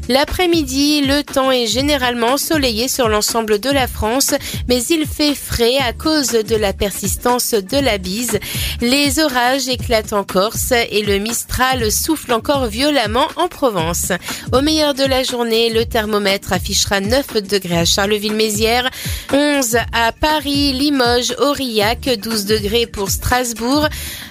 L'après-midi, le temps est généralement ensoleillé sur l'ensemble de la France, mais il fait frais à cause de la persistance de la bise. Les orages éclatent en Corse et le Mistral souffle encore violemment en Provence. Au meilleur de la journée, le thermomètre affichera 9 degrés à Charleville-Mézières, 11 à Paris, Limoges, Aurillac, 12 degrés pour Strasbourg,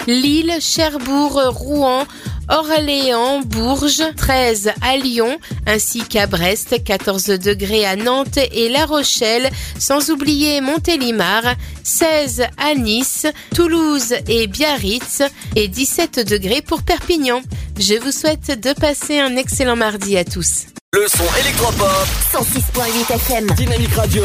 Lille, Cherbourg, Rouen, Orléans, Bourges, 13 à Lyon, ainsi qu'à Brest, 14 degrés à Nantes et La Rochelle, sans oublier Montélimar, 16 à Nice, Toulouse et Biarritz, et 17 degrés pour Perpignan. Je vous souhaite de passer un excellent mardi à tous. Le son électropop. 106.8 FM. Dynamique Radio.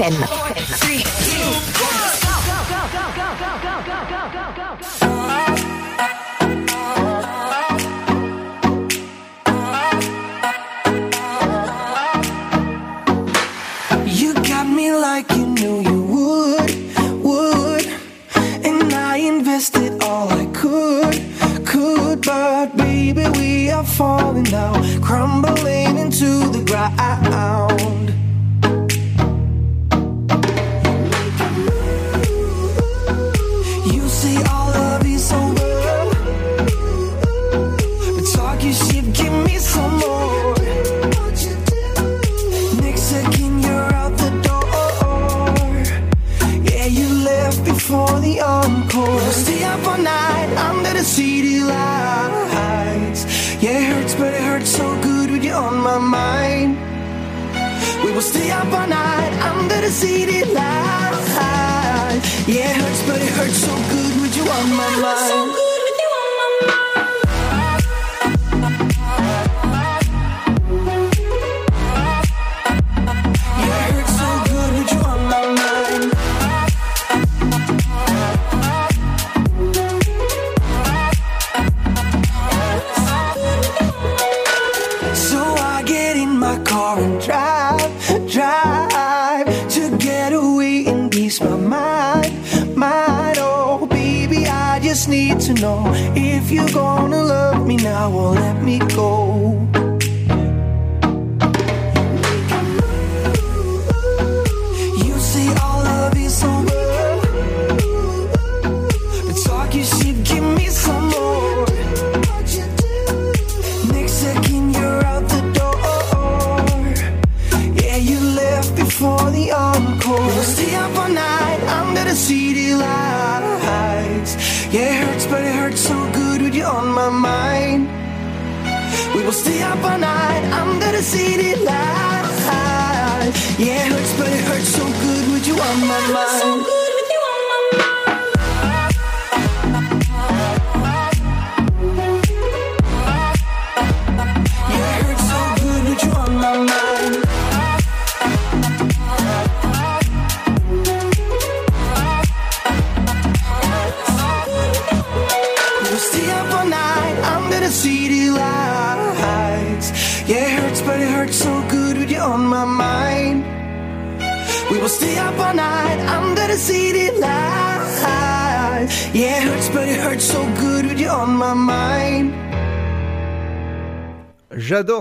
FM. see all the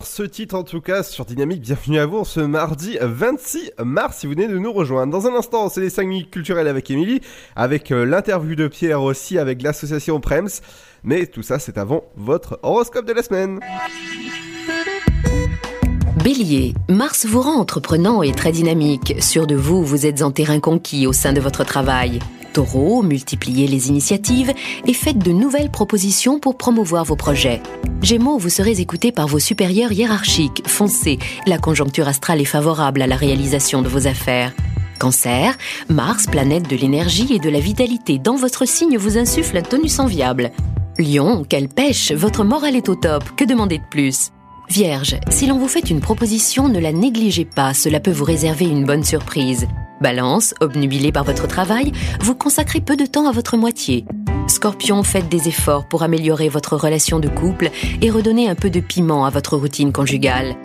Ce titre en tout cas sur Dynamique. Bienvenue à vous ce mardi 26 mars si vous venez de nous rejoindre. Dans un instant, c'est les 5 minutes culturelles avec Émilie, avec euh, l'interview de Pierre aussi, avec l'association Prems. Mais tout ça, c'est avant votre horoscope de la semaine. Bélier, Mars vous rend entreprenant et très dynamique. Sûr de vous, vous êtes en terrain conquis au sein de votre travail. Taureau, multipliez les initiatives et faites de nouvelles propositions pour promouvoir vos projets. Gémeaux, vous serez écouté par vos supérieurs hiérarchiques. Foncez, la conjoncture astrale est favorable à la réalisation de vos affaires. Cancer, Mars, planète de l'énergie et de la vitalité dans votre signe, vous insuffle un tonus enviable. Lion, quelle pêche, votre morale est au top, que demander de plus? Vierge, si l'on vous fait une proposition, ne la négligez pas, cela peut vous réserver une bonne surprise. Balance, obnubilé par votre travail, vous consacrez peu de temps à votre moitié. Scorpion, faites des efforts pour améliorer votre relation de couple et redonner un peu de piment à votre routine conjugale.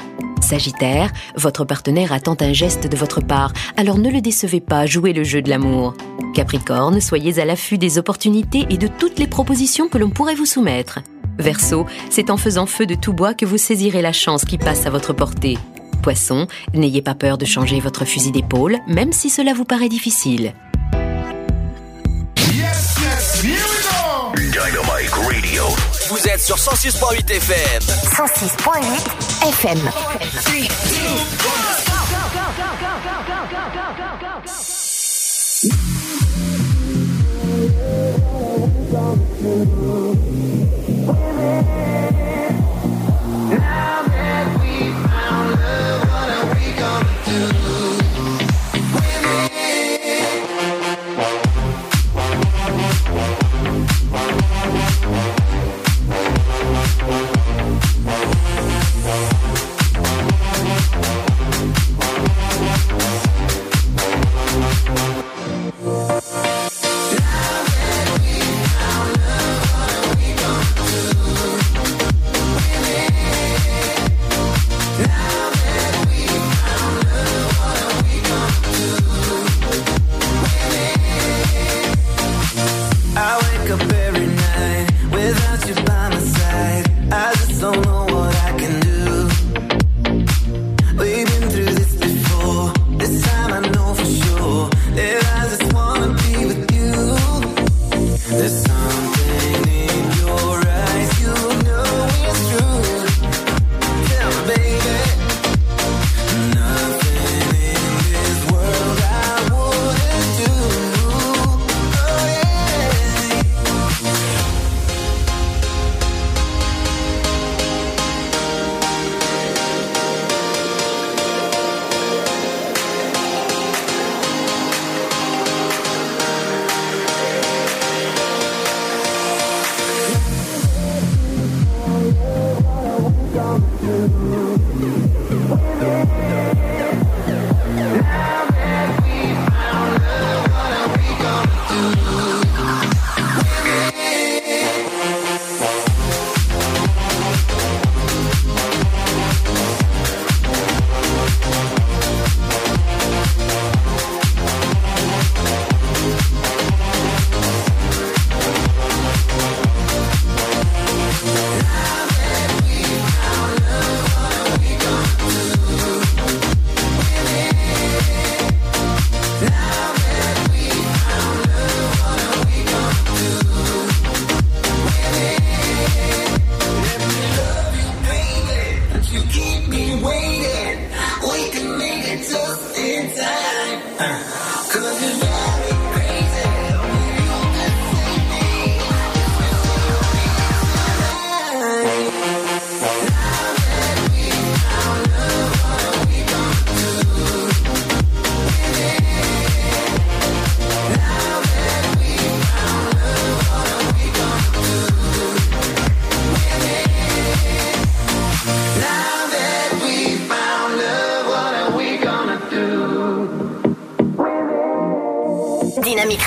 Sagittaire, votre partenaire attend un geste de votre part, alors ne le décevez pas, jouez le jeu de l'amour. Capricorne, soyez à l'affût des opportunités et de toutes les propositions que l'on pourrait vous soumettre. Verseau, c'est en faisant feu de tout bois que vous saisirez la chance qui passe à votre portée. Poisson, n'ayez pas peur de changer votre fusil d'épaule, même si cela vous paraît difficile. Dynamite Radio. Vous êtes sur 106.8 FM. 106.8 FM. Thank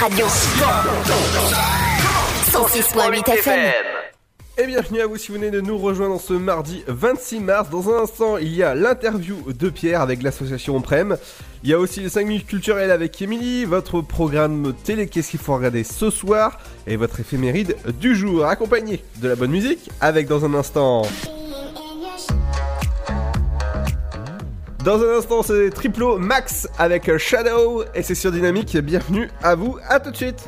Radio. 106.8 FM. Et bienvenue à vous si vous venez de nous rejoindre ce mardi 26 mars. Dans un instant, il y a l'interview de Pierre avec l'association Prem. Il y a aussi les 5 minutes culturelles avec Emily, votre programme télé qu'est-ce qu'il faut regarder ce soir et votre éphéméride du jour accompagné de la bonne musique avec dans un instant Dans un instant, c'est Triplo Max avec Shadow et c'est sur Dynamique. Bienvenue à vous, à tout de suite.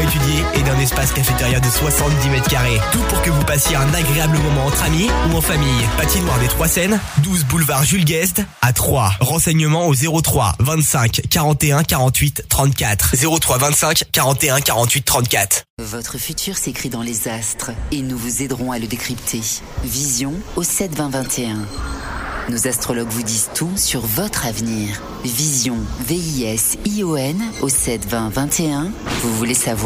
étudiée et d'un espace cafétéria de 70 mètres carrés. Tout pour que vous passiez un agréable moment entre amis ou en famille. Patinoire des Trois Seines, 12 boulevard Jules Guest à 3. Renseignements au 03 25 41 48 34. 03 25 41 48 34. Votre futur s'écrit dans les astres et nous vous aiderons à le décrypter. Vision au 7 20 21. Nos astrologues vous disent tout sur votre avenir. Vision, V-I-S-I-O-N au 7 20 21. Vous voulez savoir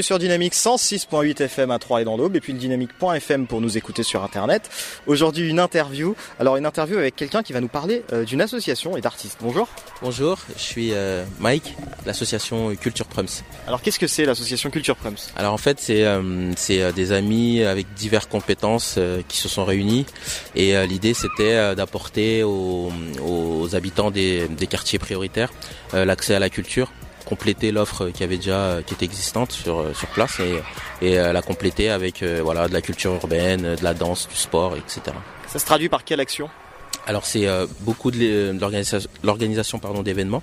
Bienvenue sur Dynamique 106.8 FM à 3 et dans l'Aube et puis le dynamique.fm pour nous écouter sur internet. Aujourd'hui une interview. Alors une interview avec quelqu'un qui va nous parler euh, d'une association et d'artistes. Bonjour. Bonjour, je suis euh, Mike, l'association Culture Prums. Alors qu'est-ce que c'est l'association Culture Prums Alors en fait, c'est euh, c'est des amis avec diverses compétences qui se sont réunis et l'idée c'était d'apporter aux, aux habitants des, des quartiers prioritaires l'accès à la culture compléter l'offre qui avait déjà euh, qui était existante sur euh, sur place et, et euh, la compléter avec voilà de la culture urbaine, de la danse, du sport, etc. Ça se traduit par quelle action? Alors c'est euh, beaucoup de l'organisation, pardon d'événements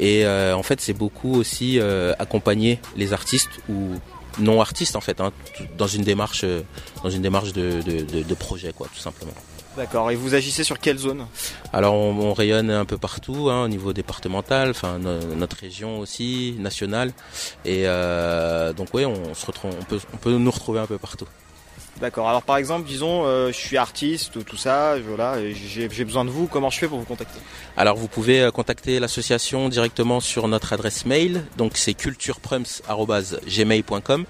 et euh, en fait c'est beaucoup aussi euh, accompagner les artistes ou non artistes en fait hein, dans une démarche dans une démarche de, de, de, de projet quoi tout simplement. D'accord. Et vous agissez sur quelle zone? Alors on, on rayonne un peu partout hein, au niveau départemental, enfin no- notre région aussi nationale et euh, donc oui on se retrouve on peut on peut nous retrouver un peu partout. D'accord. Alors par exemple, disons, euh, je suis artiste, tout ça, voilà, j'ai besoin de vous. Comment je fais pour vous contacter? Alors vous pouvez euh, contacter l'association directement sur notre adresse mail, donc c'est cultureprums@gmail.com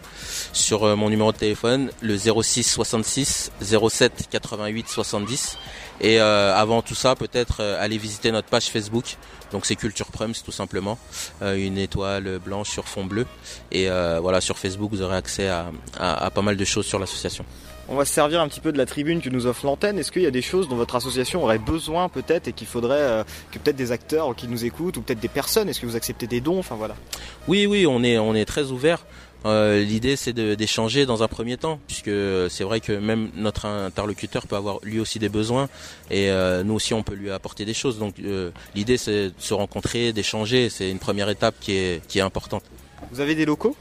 sur euh, mon numéro de téléphone le 06 66 07 88 70 et euh, avant tout ça peut-être euh, aller visiter notre page Facebook. Donc c'est Culture Prums tout simplement, Euh, une étoile blanche sur fond bleu et euh, voilà sur Facebook vous aurez accès à, à- à pas mal de choses sur l'association. On va se servir un petit peu de la tribune que nous offre l'antenne. Est-ce qu'il y a des choses dont votre association aurait besoin peut-être et qu'il faudrait euh, que peut-être des acteurs qui nous écoutent ou peut-être des personnes Est-ce que vous acceptez des dons? Enfin voilà. Oui, oui, on est, on est très ouvert. Euh, L'idée, c'est d'échanger dans un premier temps, puisque c'est vrai que même notre interlocuteur peut avoir lui aussi des besoins, et euh, nous aussi, on peut lui apporter des choses. Donc, euh, l'idée, c'est de se rencontrer, d'échanger. C'est une première étape qui est, qui est importante. Vous avez des locaux?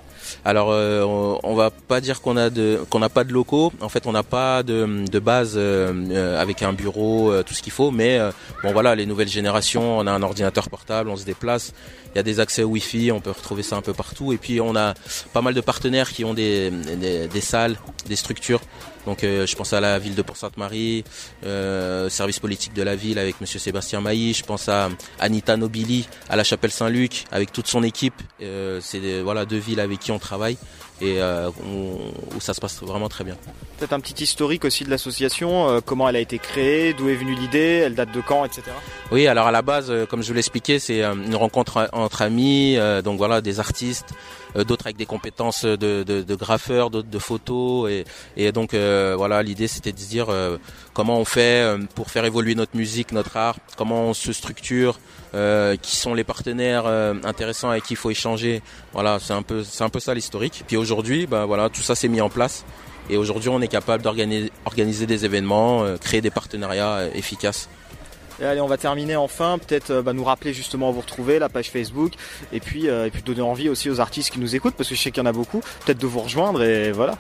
Alors, euh, on, on va pas dire qu'on a de, qu'on n'a pas de locaux. En fait, on n'a pas de, de base euh, euh, avec un bureau, tout ce qu'il faut. Mais bon, voilà, les nouvelles générations, on a un ordinateur portable, on se déplace. Il y a des accès Wi-Fi, on peut retrouver ça un peu partout. Et puis, on a pas mal de partenaires qui ont des, des salles, des structures. Donc, euh, je pense à la ville de Port-Sainte-Marie, euh, service politique de la ville avec Monsieur Sébastien Mailly. Je pense à Anita Nobili à la Chapelle Saint-Luc avec toute son équipe. Euh, c'est voilà deux villes avec qui on travaille et euh, on- où ça se passe vraiment très bien. Peut-être un petit historique aussi de l'association. euh, comment elle a été créée D'où est venue l'idée Elle date de quand Etc. Oui, alors à la base, euh, comme je vous l'expliquais, c'est euh, une rencontre entre amis, euh, donc voilà, des artistes, euh, d'autres avec des compétences de, de, de graffeurs, d'autres de photos, et, et donc euh, voilà, l'idée c'était de se dire euh, comment on fait euh, pour faire évoluer notre musique, notre art, comment on se structure, euh, qui sont les partenaires euh, intéressants avec qui il faut échanger? Voilà, c'est un peu, c'est un peu ça l'historique. Puis aujourd'hui, ben voilà, tout ça s'est mis en place. Et aujourd'hui, on est capable d'organiser organiser des événements, euh, créer des partenariats efficaces. Et allez, on va terminer enfin. Peut-être bah, nous rappeler justement où vous retrouver, la page Facebook, et puis et puis donner envie aussi aux artistes qui nous écoutent, parce que je sais qu'il y en a beaucoup. Peut-être de vous rejoindre et voilà.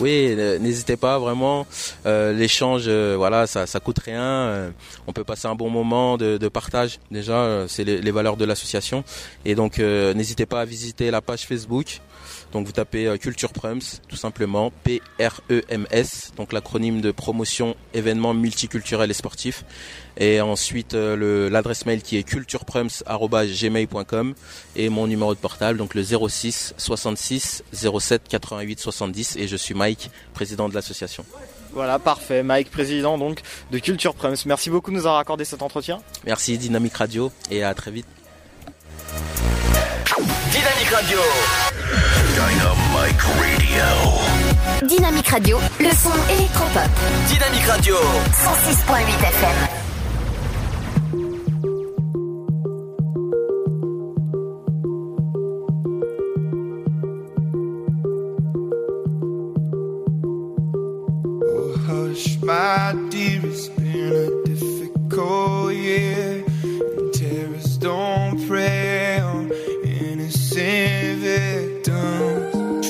Oui, n'hésitez pas vraiment. Euh, L'échange, euh, voilà, ça, ça coûte rien. Euh, on peut passer un bon moment de, partage. Déjà, c'est les, valeurs de l'association. Et donc, n'hésitez pas à visiter la page Facebook. Donc, vous tapez euh, Culture Prums, tout simplement, P-R-E-M-S, donc l'acronyme de promotion événements multiculturels et sportifs. Et ensuite, euh, l'adresse mail qui est cultureprums@gmail.com et mon numéro de portable, donc le 06 66 07 88 70. Et je suis Mike, président de l'association. Voilà, parfait. Mike, président donc de Culture Prums. Merci beaucoup de nous avoir accordé cet entretien. Merci Dynamique Radio et à très vite. Dynamique Radio. Dynamic Radio. Dynamique Radio, le son électropop. Dynamique Radio. 106.8 FM. Oh, hush, my dear, it's been a difficult year. And terrorists don't prey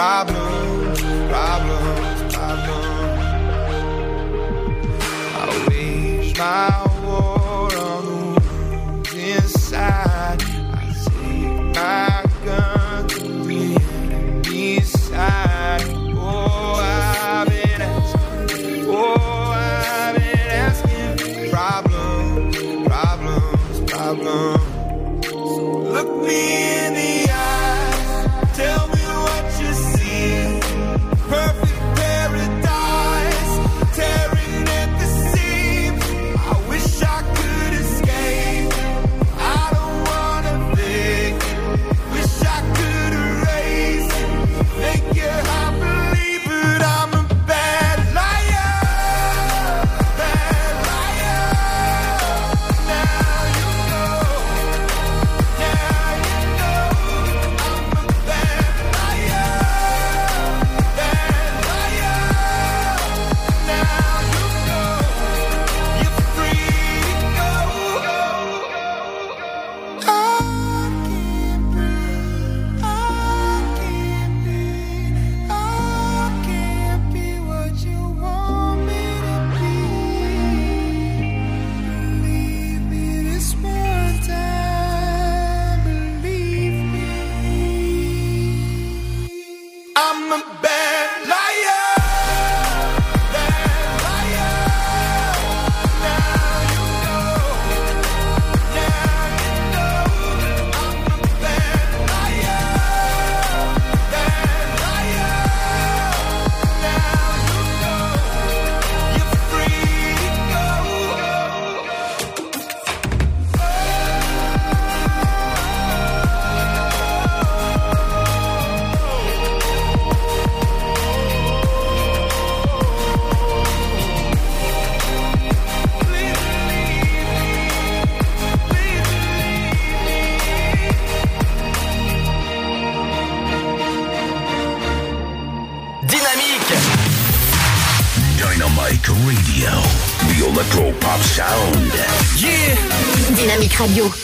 problems, problems, problems. I wage my Radio.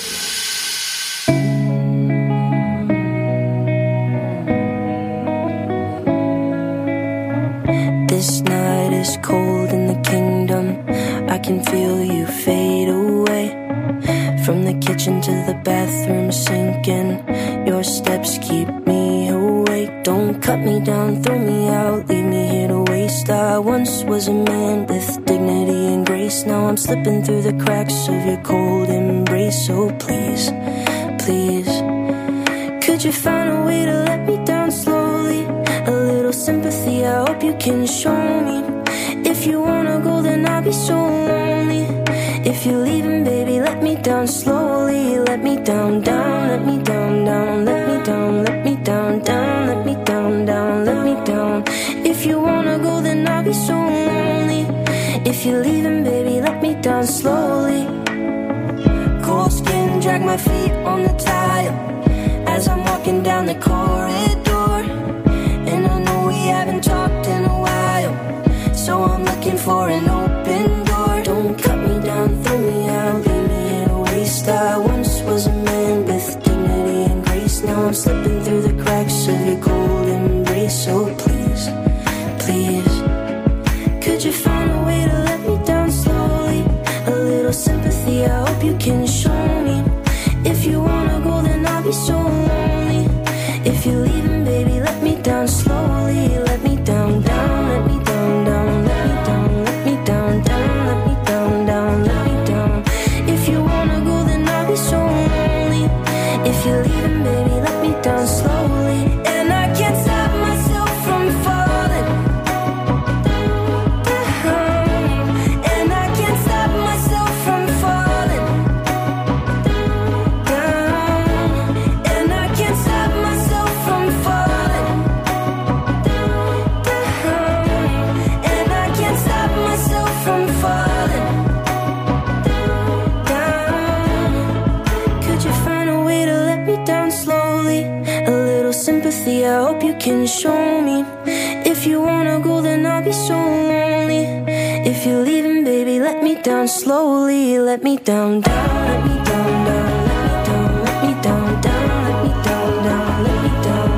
Let me down slowly. Let me down, down, let me down, down, let me down, down, let me down, down, let me down.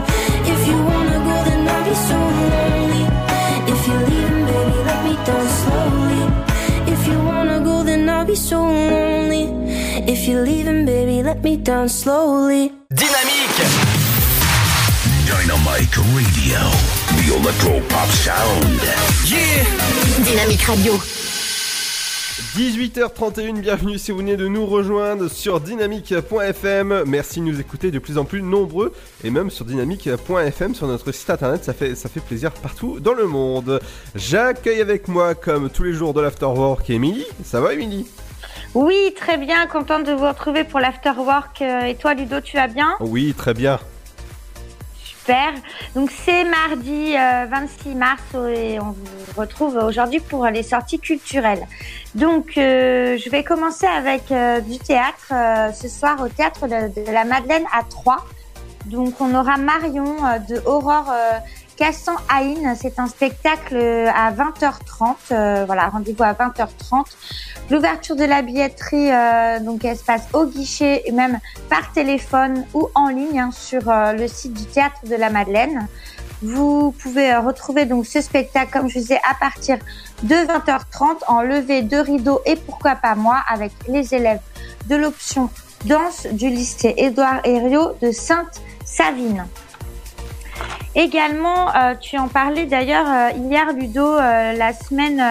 If you wanna go, then I'll be so lonely. If you're leaving, baby, let me down slowly. If you wanna go, then I'll be so lonely. If you're leaving, baby, let me down slowly. Dynamique Dynamite Radio. The electro pop sound. Yeah Dynamique Radio. 18h31, bienvenue si vous venez de nous rejoindre sur dynamique.fm. Merci de nous écouter de plus en plus nombreux et même sur dynamique.fm sur notre site internet, ça fait, ça fait plaisir partout dans le monde. J'accueille avec moi, comme tous les jours de l'Afterwork, Émilie. Ça va, Émilie? Oui, très bien, contente de vous retrouver pour l'afterwork. Euh, Et toi, Ludo, tu vas bien? Oui, très bien. Donc c'est mardi euh, 26 mars et on vous retrouve aujourd'hui pour les sorties culturelles. Donc euh, je vais commencer avec euh, du théâtre euh, ce soir au théâtre de, la Madeleine à Troyes. Donc on aura Marion euh, de Aurore euh, Cassan Haïn. C'est un spectacle euh, à 20h30. Euh, voilà, rendez-vous à 20h30. L'ouverture de la billetterie, euh, donc elle se passe au guichet et même par téléphone ou en ligne hein, sur le site du théâtre de la Madeleine. Vous pouvez retrouver donc ce spectacle, comme je disais, à partir de 20h30 en levée de rideau et pourquoi pas moi avec les élèves de l'option danse du lycée Édouard Herriot de Sainte-Savine. Également, euh, tu en parlais d'ailleurs euh, hier, Ludo, euh, la semaine,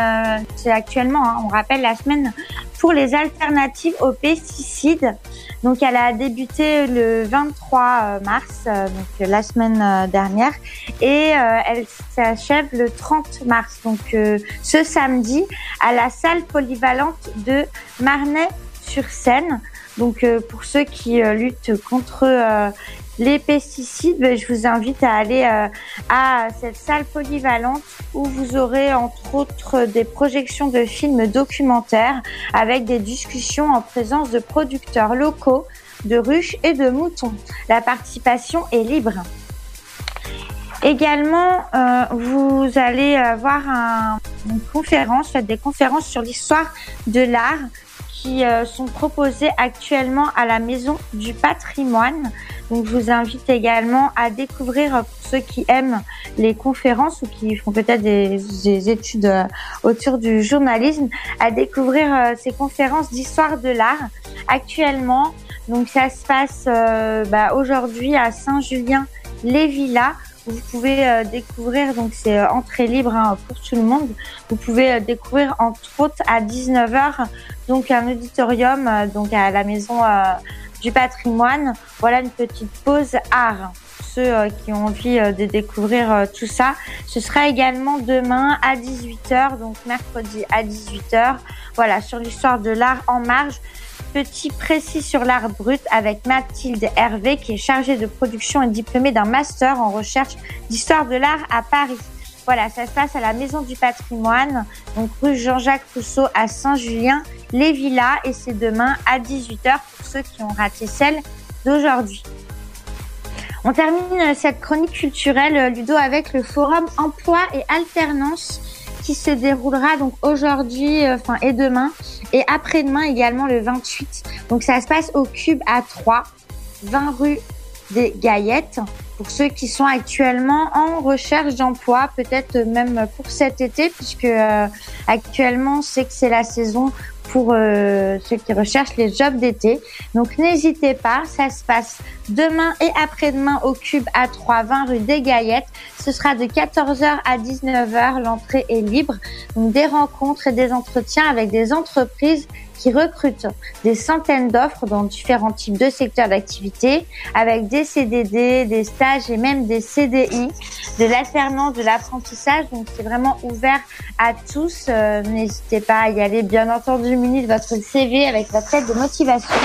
c'est actuellement, hein, on rappelle la semaine pour les alternatives aux pesticides. Donc, elle a débuté le 23 euh, mars, donc la semaine dernière, et elle s'achève le 30 mars, donc ce samedi, à la salle polyvalente de Marnay-sur-Seine. Donc, pour ceux qui luttent contre les pesticides, ben, je vous invite à aller euh, à cette salle polyvalente où vous aurez entre autres des projections de films documentaires avec des discussions en présence de producteurs locaux, de ruches et de moutons. La participation est libre. Également, euh, vous allez avoir un- une conférence, des conférences sur l'histoire de l'art qui euh, sont proposées actuellement à la Maison du Patrimoine. Donc, je vous invite également à découvrir, euh, pour ceux qui aiment les conférences ou qui font peut-être des, des études euh, autour du journalisme, à découvrir ces conférences d'histoire de l'art actuellement. Donc, ça se passe bah, aujourd'hui à Saint-Julien-les-Villas. Vous pouvez euh, découvrir, donc c'est euh, entrée libre hein, pour tout le monde. Vous pouvez euh, découvrir entre autres à 19h donc un auditorium donc à la maison du patrimoine. Voilà une petite pause art. Ceux qui ont envie de découvrir tout ça, ce sera également demain à 18h, donc mercredi à 18h. Voilà sur l'histoire de l'art en marge. Petit précis sur l'art brut avec Mathilde Hervé qui est chargée de production et diplômée d'un master en recherche d'histoire de l'art à Paris. Voilà, ça se passe à la Maison du Patrimoine, donc rue Jean-Jacques Rousseau à Saint-Julien, les Villas, et c'est demain à 18h pour ceux qui ont raté celle d'aujourd'hui. On termine cette chronique culturelle, Ludo, avec le forum emploi et alternance qui se déroulera donc aujourd'hui, euh, enfin et demain, et après-demain également le 28. Donc ça se passe au Cube à 3, 20 rue des Gaillettes. Pour ceux qui sont actuellement en recherche d'emploi, peut-être même pour cet été, puisque euh, actuellement c'est que c'est la saison pour euh, ceux qui recherchent les jobs d'été. Donc n'hésitez pas, ça se passe demain et après-demain au Cube à 320 rue des Gaillettes. Ce sera de 14h à 19h, l'entrée est libre. Donc des rencontres et des entretiens avec des entreprises qui recrutent des centaines d'offres dans différents types de secteurs d'activité, avec des CDD, des stages et même des CDI, de l'alternance, de l'apprentissage. Donc c'est vraiment ouvert à tous. Euh, N'hésitez pas à y aller, bien entendu, muni de votre CV avec votre tête de motivation.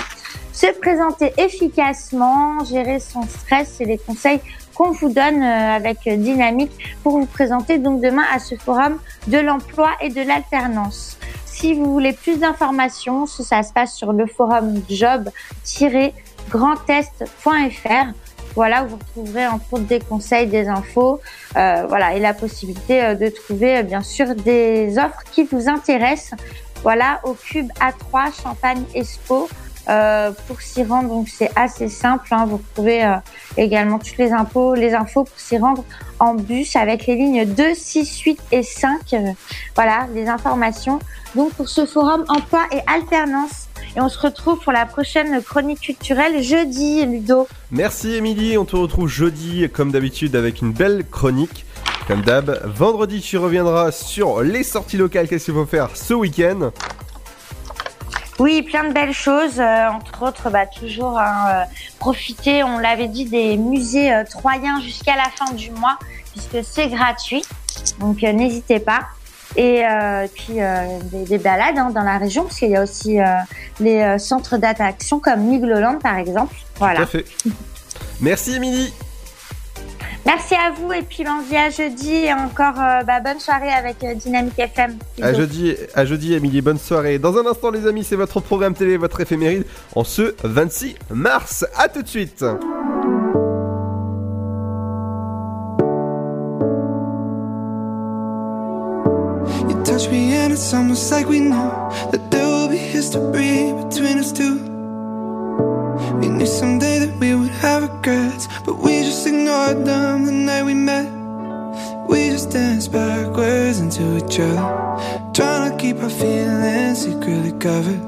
Se présenter efficacement, gérer son stress et les conseils qu'on vous donne euh, avec Dynamique pour vous présenter donc demain à ce forum de l'emploi et de l'alternance. Si vous voulez plus d'informations, ça se passe sur le forum job-grandest.fr Voilà, où vous retrouverez entre autres des conseils, des infos, euh, voilà, et la possibilité euh, de trouver euh, bien sûr des offres qui vous intéressent. Voilà, au Cube A3 Champagne Expo. Euh, pour s'y rendre, donc c'est assez simple. hein. Vous retrouvez euh, également toutes les infos, les infos pour s'y rendre en bus avec les lignes 2, 6, 8 et 5. Euh, voilà, les informations. Donc pour ce forum emploi et alternance. Et on se retrouve pour la prochaine chronique culturelle jeudi, Ludo. Merci Émilie, on te retrouve jeudi comme d'habitude avec une belle chronique. Comme d'hab, vendredi tu reviendras sur les sorties locales, qu'est-ce qu'il faut faire ce week-end? Oui, plein de belles choses, euh, entre autres, bah, toujours hein, euh, profiter, on l'avait dit, des musées euh, troyens jusqu'à la fin du mois, puisque c'est gratuit, donc n'hésitez pas. Et puis des, des balades hein, dans la région, parce qu'il y a aussi les centres d'attraction comme Migloland par exemple. Voilà. Tout à fait. Merci Émilie Merci à vous et puis on se dit à jeudi et encore euh, bah, bonne soirée avec euh, Dynamique FM. À jeudi, à jeudi, Émilie, bonne soirée. Dans un instant, les amis, c'est votre programme télé, votre éphéméride en ce 26 mars. À tout de suite. You touch me and it's almost like we know that there will be history between us two. We knew someday that we would have regrets, but we just ignored them the night we met. We just danced backwards into each other, trying to keep our feelings secretly covered.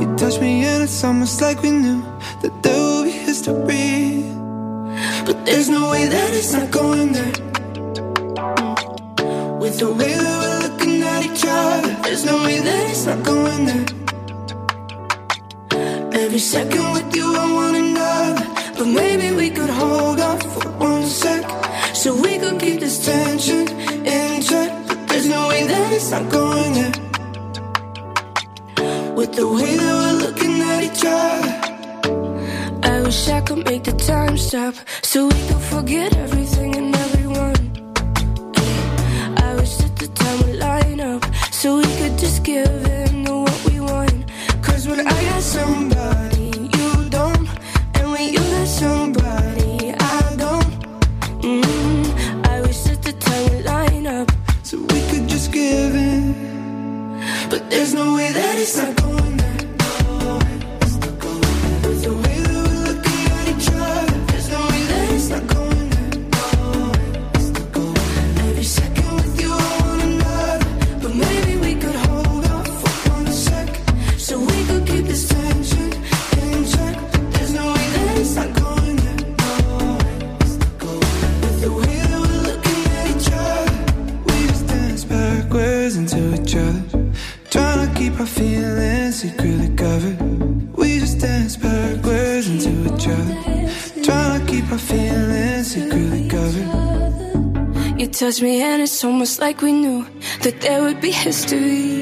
You touch me and it's almost like we knew that there will be history. But there's no way that it's not going there. With the way that we're looking at each other, there's no way that it's not going there. Every second with you, I want another. But maybe we could hold off for one sec. So we could keep this tension in check. But there's no way that it's not going there. With the way that we're looking at each other. I wish I could make the time stop so we could forget everything and everyone. I wish that the time would line up so we could just give no way that it's not You touch me and it's almost like we knew that there would be history.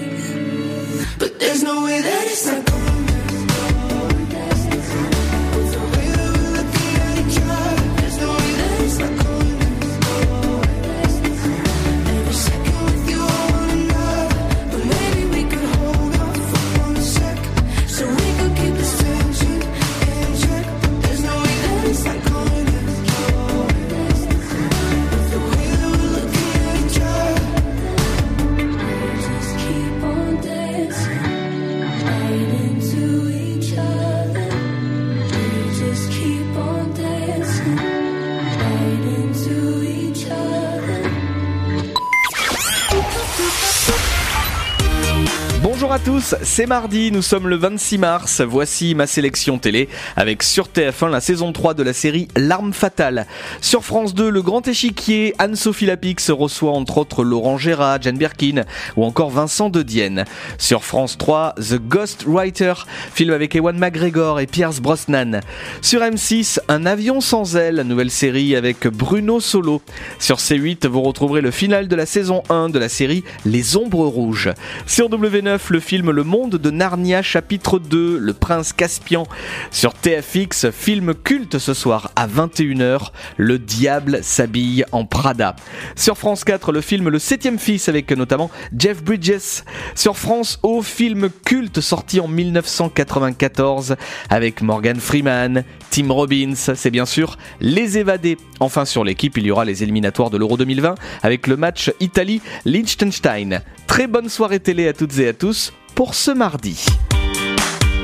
C'est mardi, nous sommes le 26 mars, voici ma sélection télé avec sur TF1 la saison 3 de la série L'arme fatale. Sur France 2, le grand échiquier, Anne-Sophie Lapix reçoit entre autres Laurent Gérard, Jane Birkin ou encore Vincent de Dienne. Sur France 3, The Ghost Writer, film avec Ewan McGregor et Pierce Brosnan. Sur M6, Un avion sans aile, nouvelle série avec Bruno Solo. Sur C8, vous retrouverez le final de la saison 1 de la série Les Ombres Rouges. Sur W9, le film Le Monde de Narnia chapitre 2, Le Prince Caspian sur TFX, film culte ce soir à 21h, Le Diable s'habille en Prada. Sur France 4, le film Le Septième Fils avec notamment Jeff Bridges. Sur France O, film culte sorti en 1994 avec Morgan Freeman, Tim Robbins, c'est bien sûr Les Évadés. Enfin sur l'équipe, il y aura les éliminatoires de l'Euro 2020 avec le match Italie-Liechtenstein. Très bonne soirée télé à toutes et à tous pour ce mardi.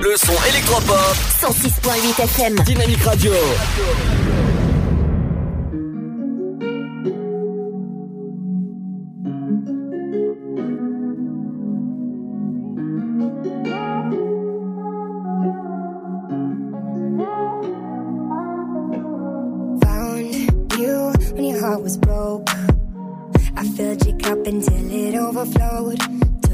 Le son électropop. 106.8 FM. Dynamique Radio. Found you when your heart was broke. I filled your cup until it overflowed.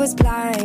was blind.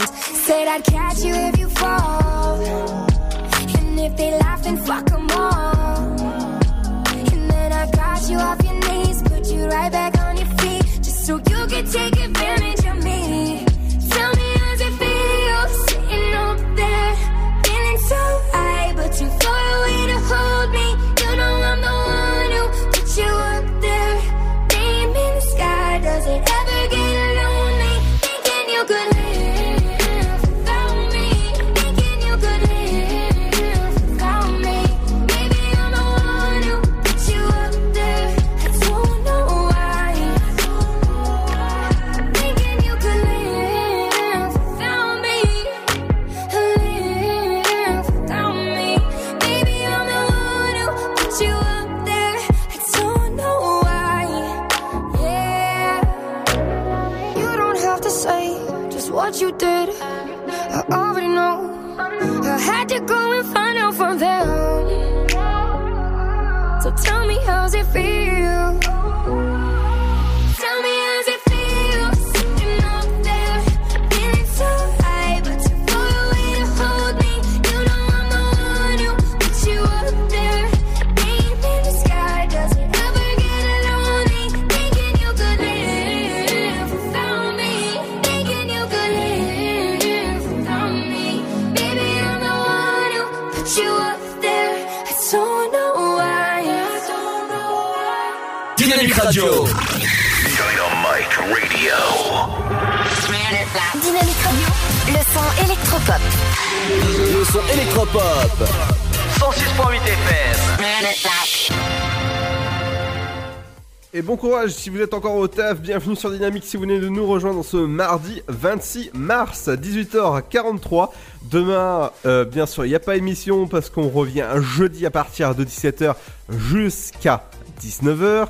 Bon courage si vous êtes encore au taf, bienvenue sur Dynamique si vous venez de nous rejoindre ce mardi 26 mars 18h43. Demain, euh, bien sûr, il n'y a pas émission parce qu'on revient jeudi à partir de 17h jusqu'à 19h.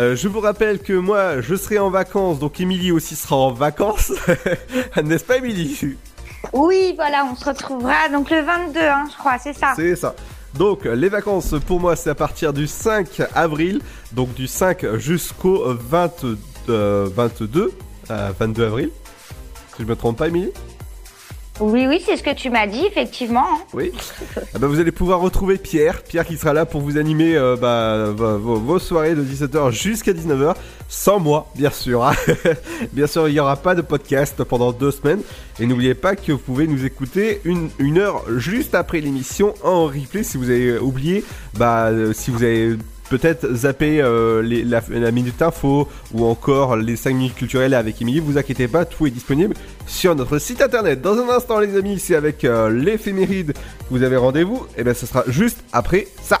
Euh, je vous rappelle que moi je serai en vacances, donc Émilie aussi sera en vacances. N'est-ce pas Émilie? Oui, voilà, on se retrouvera donc le 22, hein, je crois, c'est ça. C'est ça. Donc les vacances pour moi c'est à partir du 5 avril, donc du 5 jusqu'au 20, euh, 22, euh, 22 avril. Si je me trompe pas Émilie? Oui, oui, c'est ce que tu m'as dit, effectivement. hein. Oui. Ah bah, vous allez pouvoir retrouver Pierre. Pierre qui sera là pour vous animer euh, bah, vos, vos- vos soirées de 17h jusqu'à 19h. Sans moi, bien sûr. hein. bien sûr, il n'y aura pas de podcast pendant deux semaines. Et n'oubliez pas que vous pouvez nous écouter une, une heure juste après l'émission en replay si vous avez oublié, bah, euh, si vous avez peut-être zappé euh, les- la, la minute info ou encore les 5 minutes culturelles avec Émilie, vous inquiétez pas, tout est disponible sur notre site internet. Dans un instant les amis, c'est avec euh, l'éphéméride que vous avez rendez-vous, et bien ce sera juste après ça.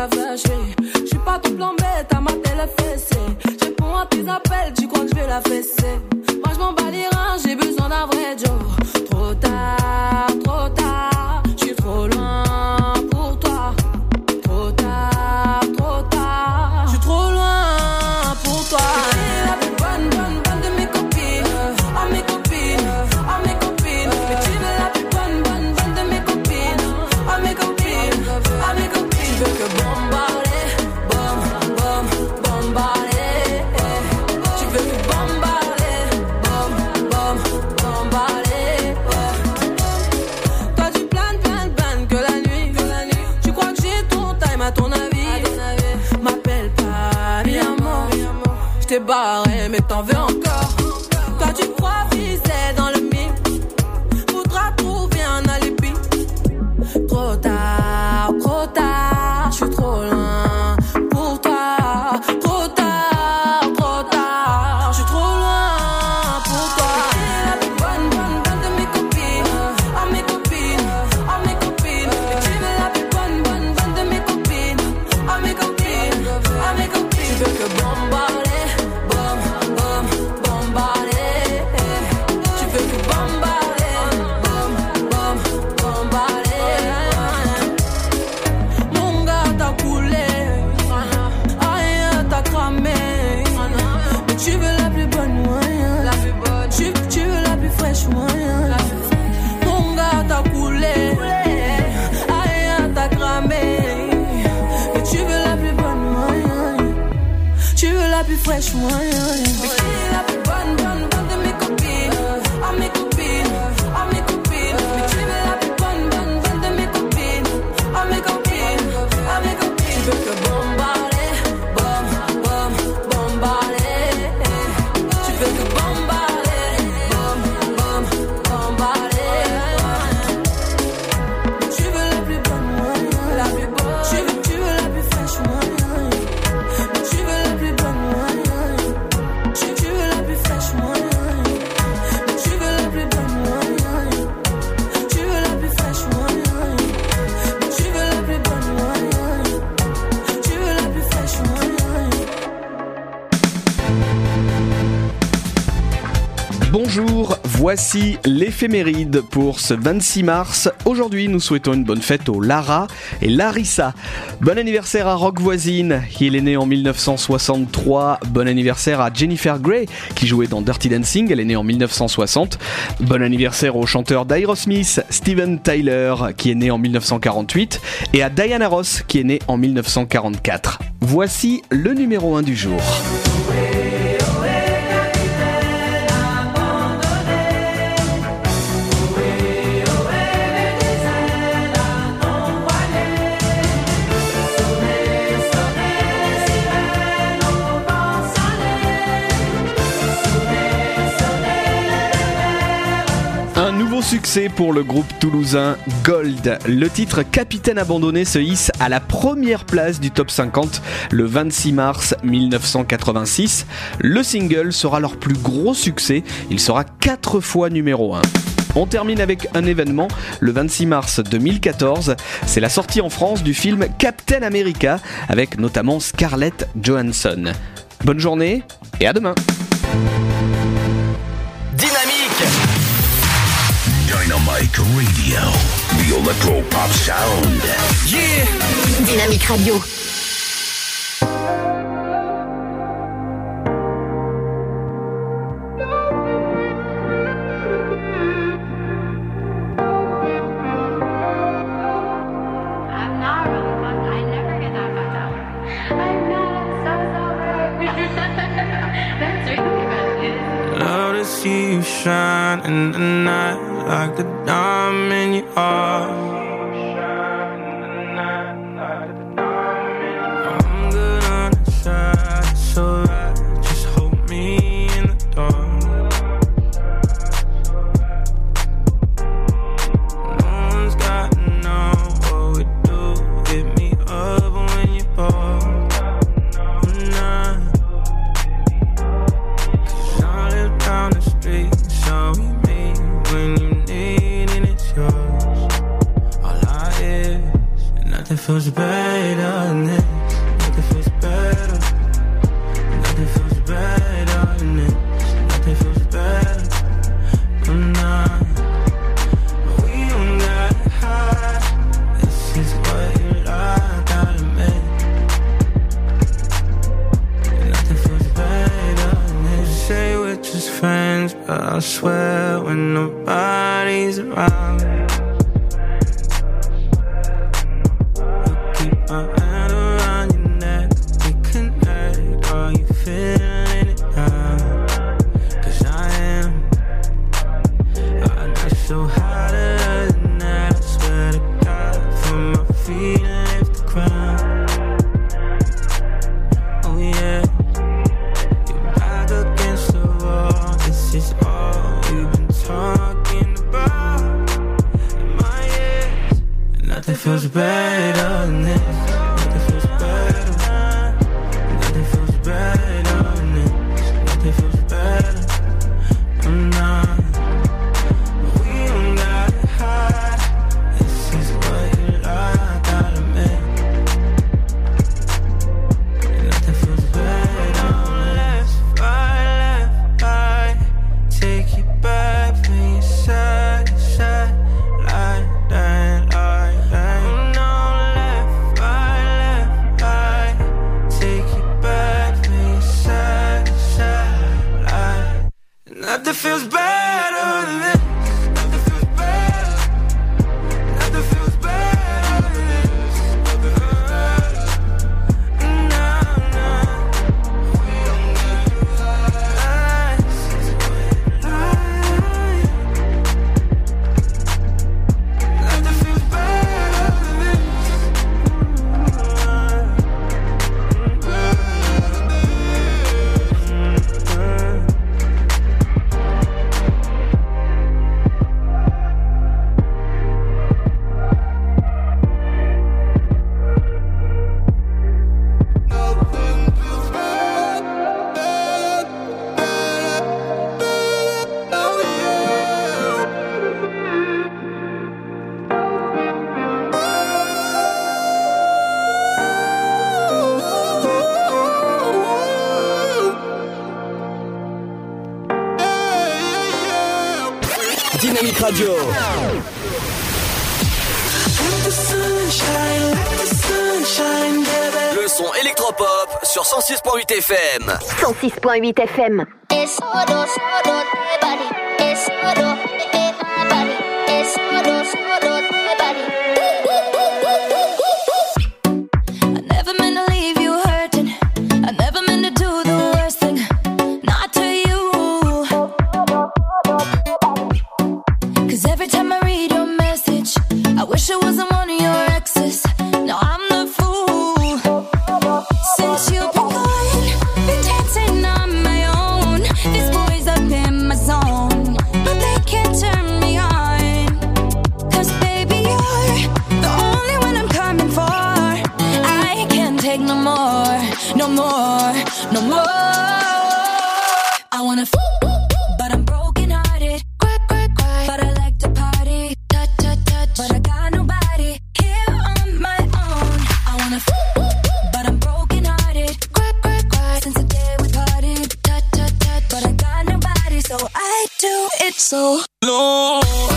je crois qu'il a flashé. Je suis pas plan bête, à ma télé fessée. Je réponds à tes appels, tu crois que je vais la fesser. Moi je m'en bats les reins, j'ai besoin d'un vrai job. Trop tard, trop tard, barré, mais t'en veux. Voici l'éphéméride pour ce 26 mars. Aujourd'hui, nous souhaitons une bonne fête aux Lara et Larissa. Bon anniversaire à Rock Voisine, il est né en 1963. Bon anniversaire à Jennifer Grey, qui jouait dans Dirty Dancing, elle est née en 1960. Bon anniversaire au chanteur d'Aerosmith, Steven Tyler, qui est né en 1948. Et à Diana Ross, qui est née en 1944. Voici le numéro 1 du jour. Succès pour le groupe toulousain Gold. Le titre Capitaine abandonné se hisse à la première place du top 50 le 26 mars 1986. Le single sera leur plus gros succès. Il sera quatre fois numéro 1. On termine avec un événement le 26 mars 2014. C'est la sortie en France du film Captain America avec notamment Scarlett Johansson. Bonne journée et à demain. Dynamite Radio. The Electro Pop Sound. Yeah Dynamique Radio. Love to see you shine in the night like the diamond you are. And nothing feels better than 106.8 FM. 106.8 FM. so long.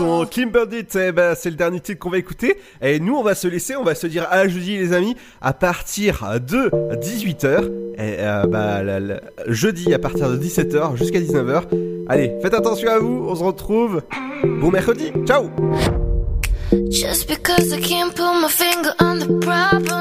son Kimberdit, euh, c'est le dernier titre qu'on va écouter. Et nous, on va se laisser, on va se dire à jeudi, les amis, à partir de 18h. Euh, bah, jeudi, à partir de 17h jusqu'à 19h. Allez, faites attention à vous, on se retrouve. Bon mercredi, ciao! Just because I can't put my finger on the problem.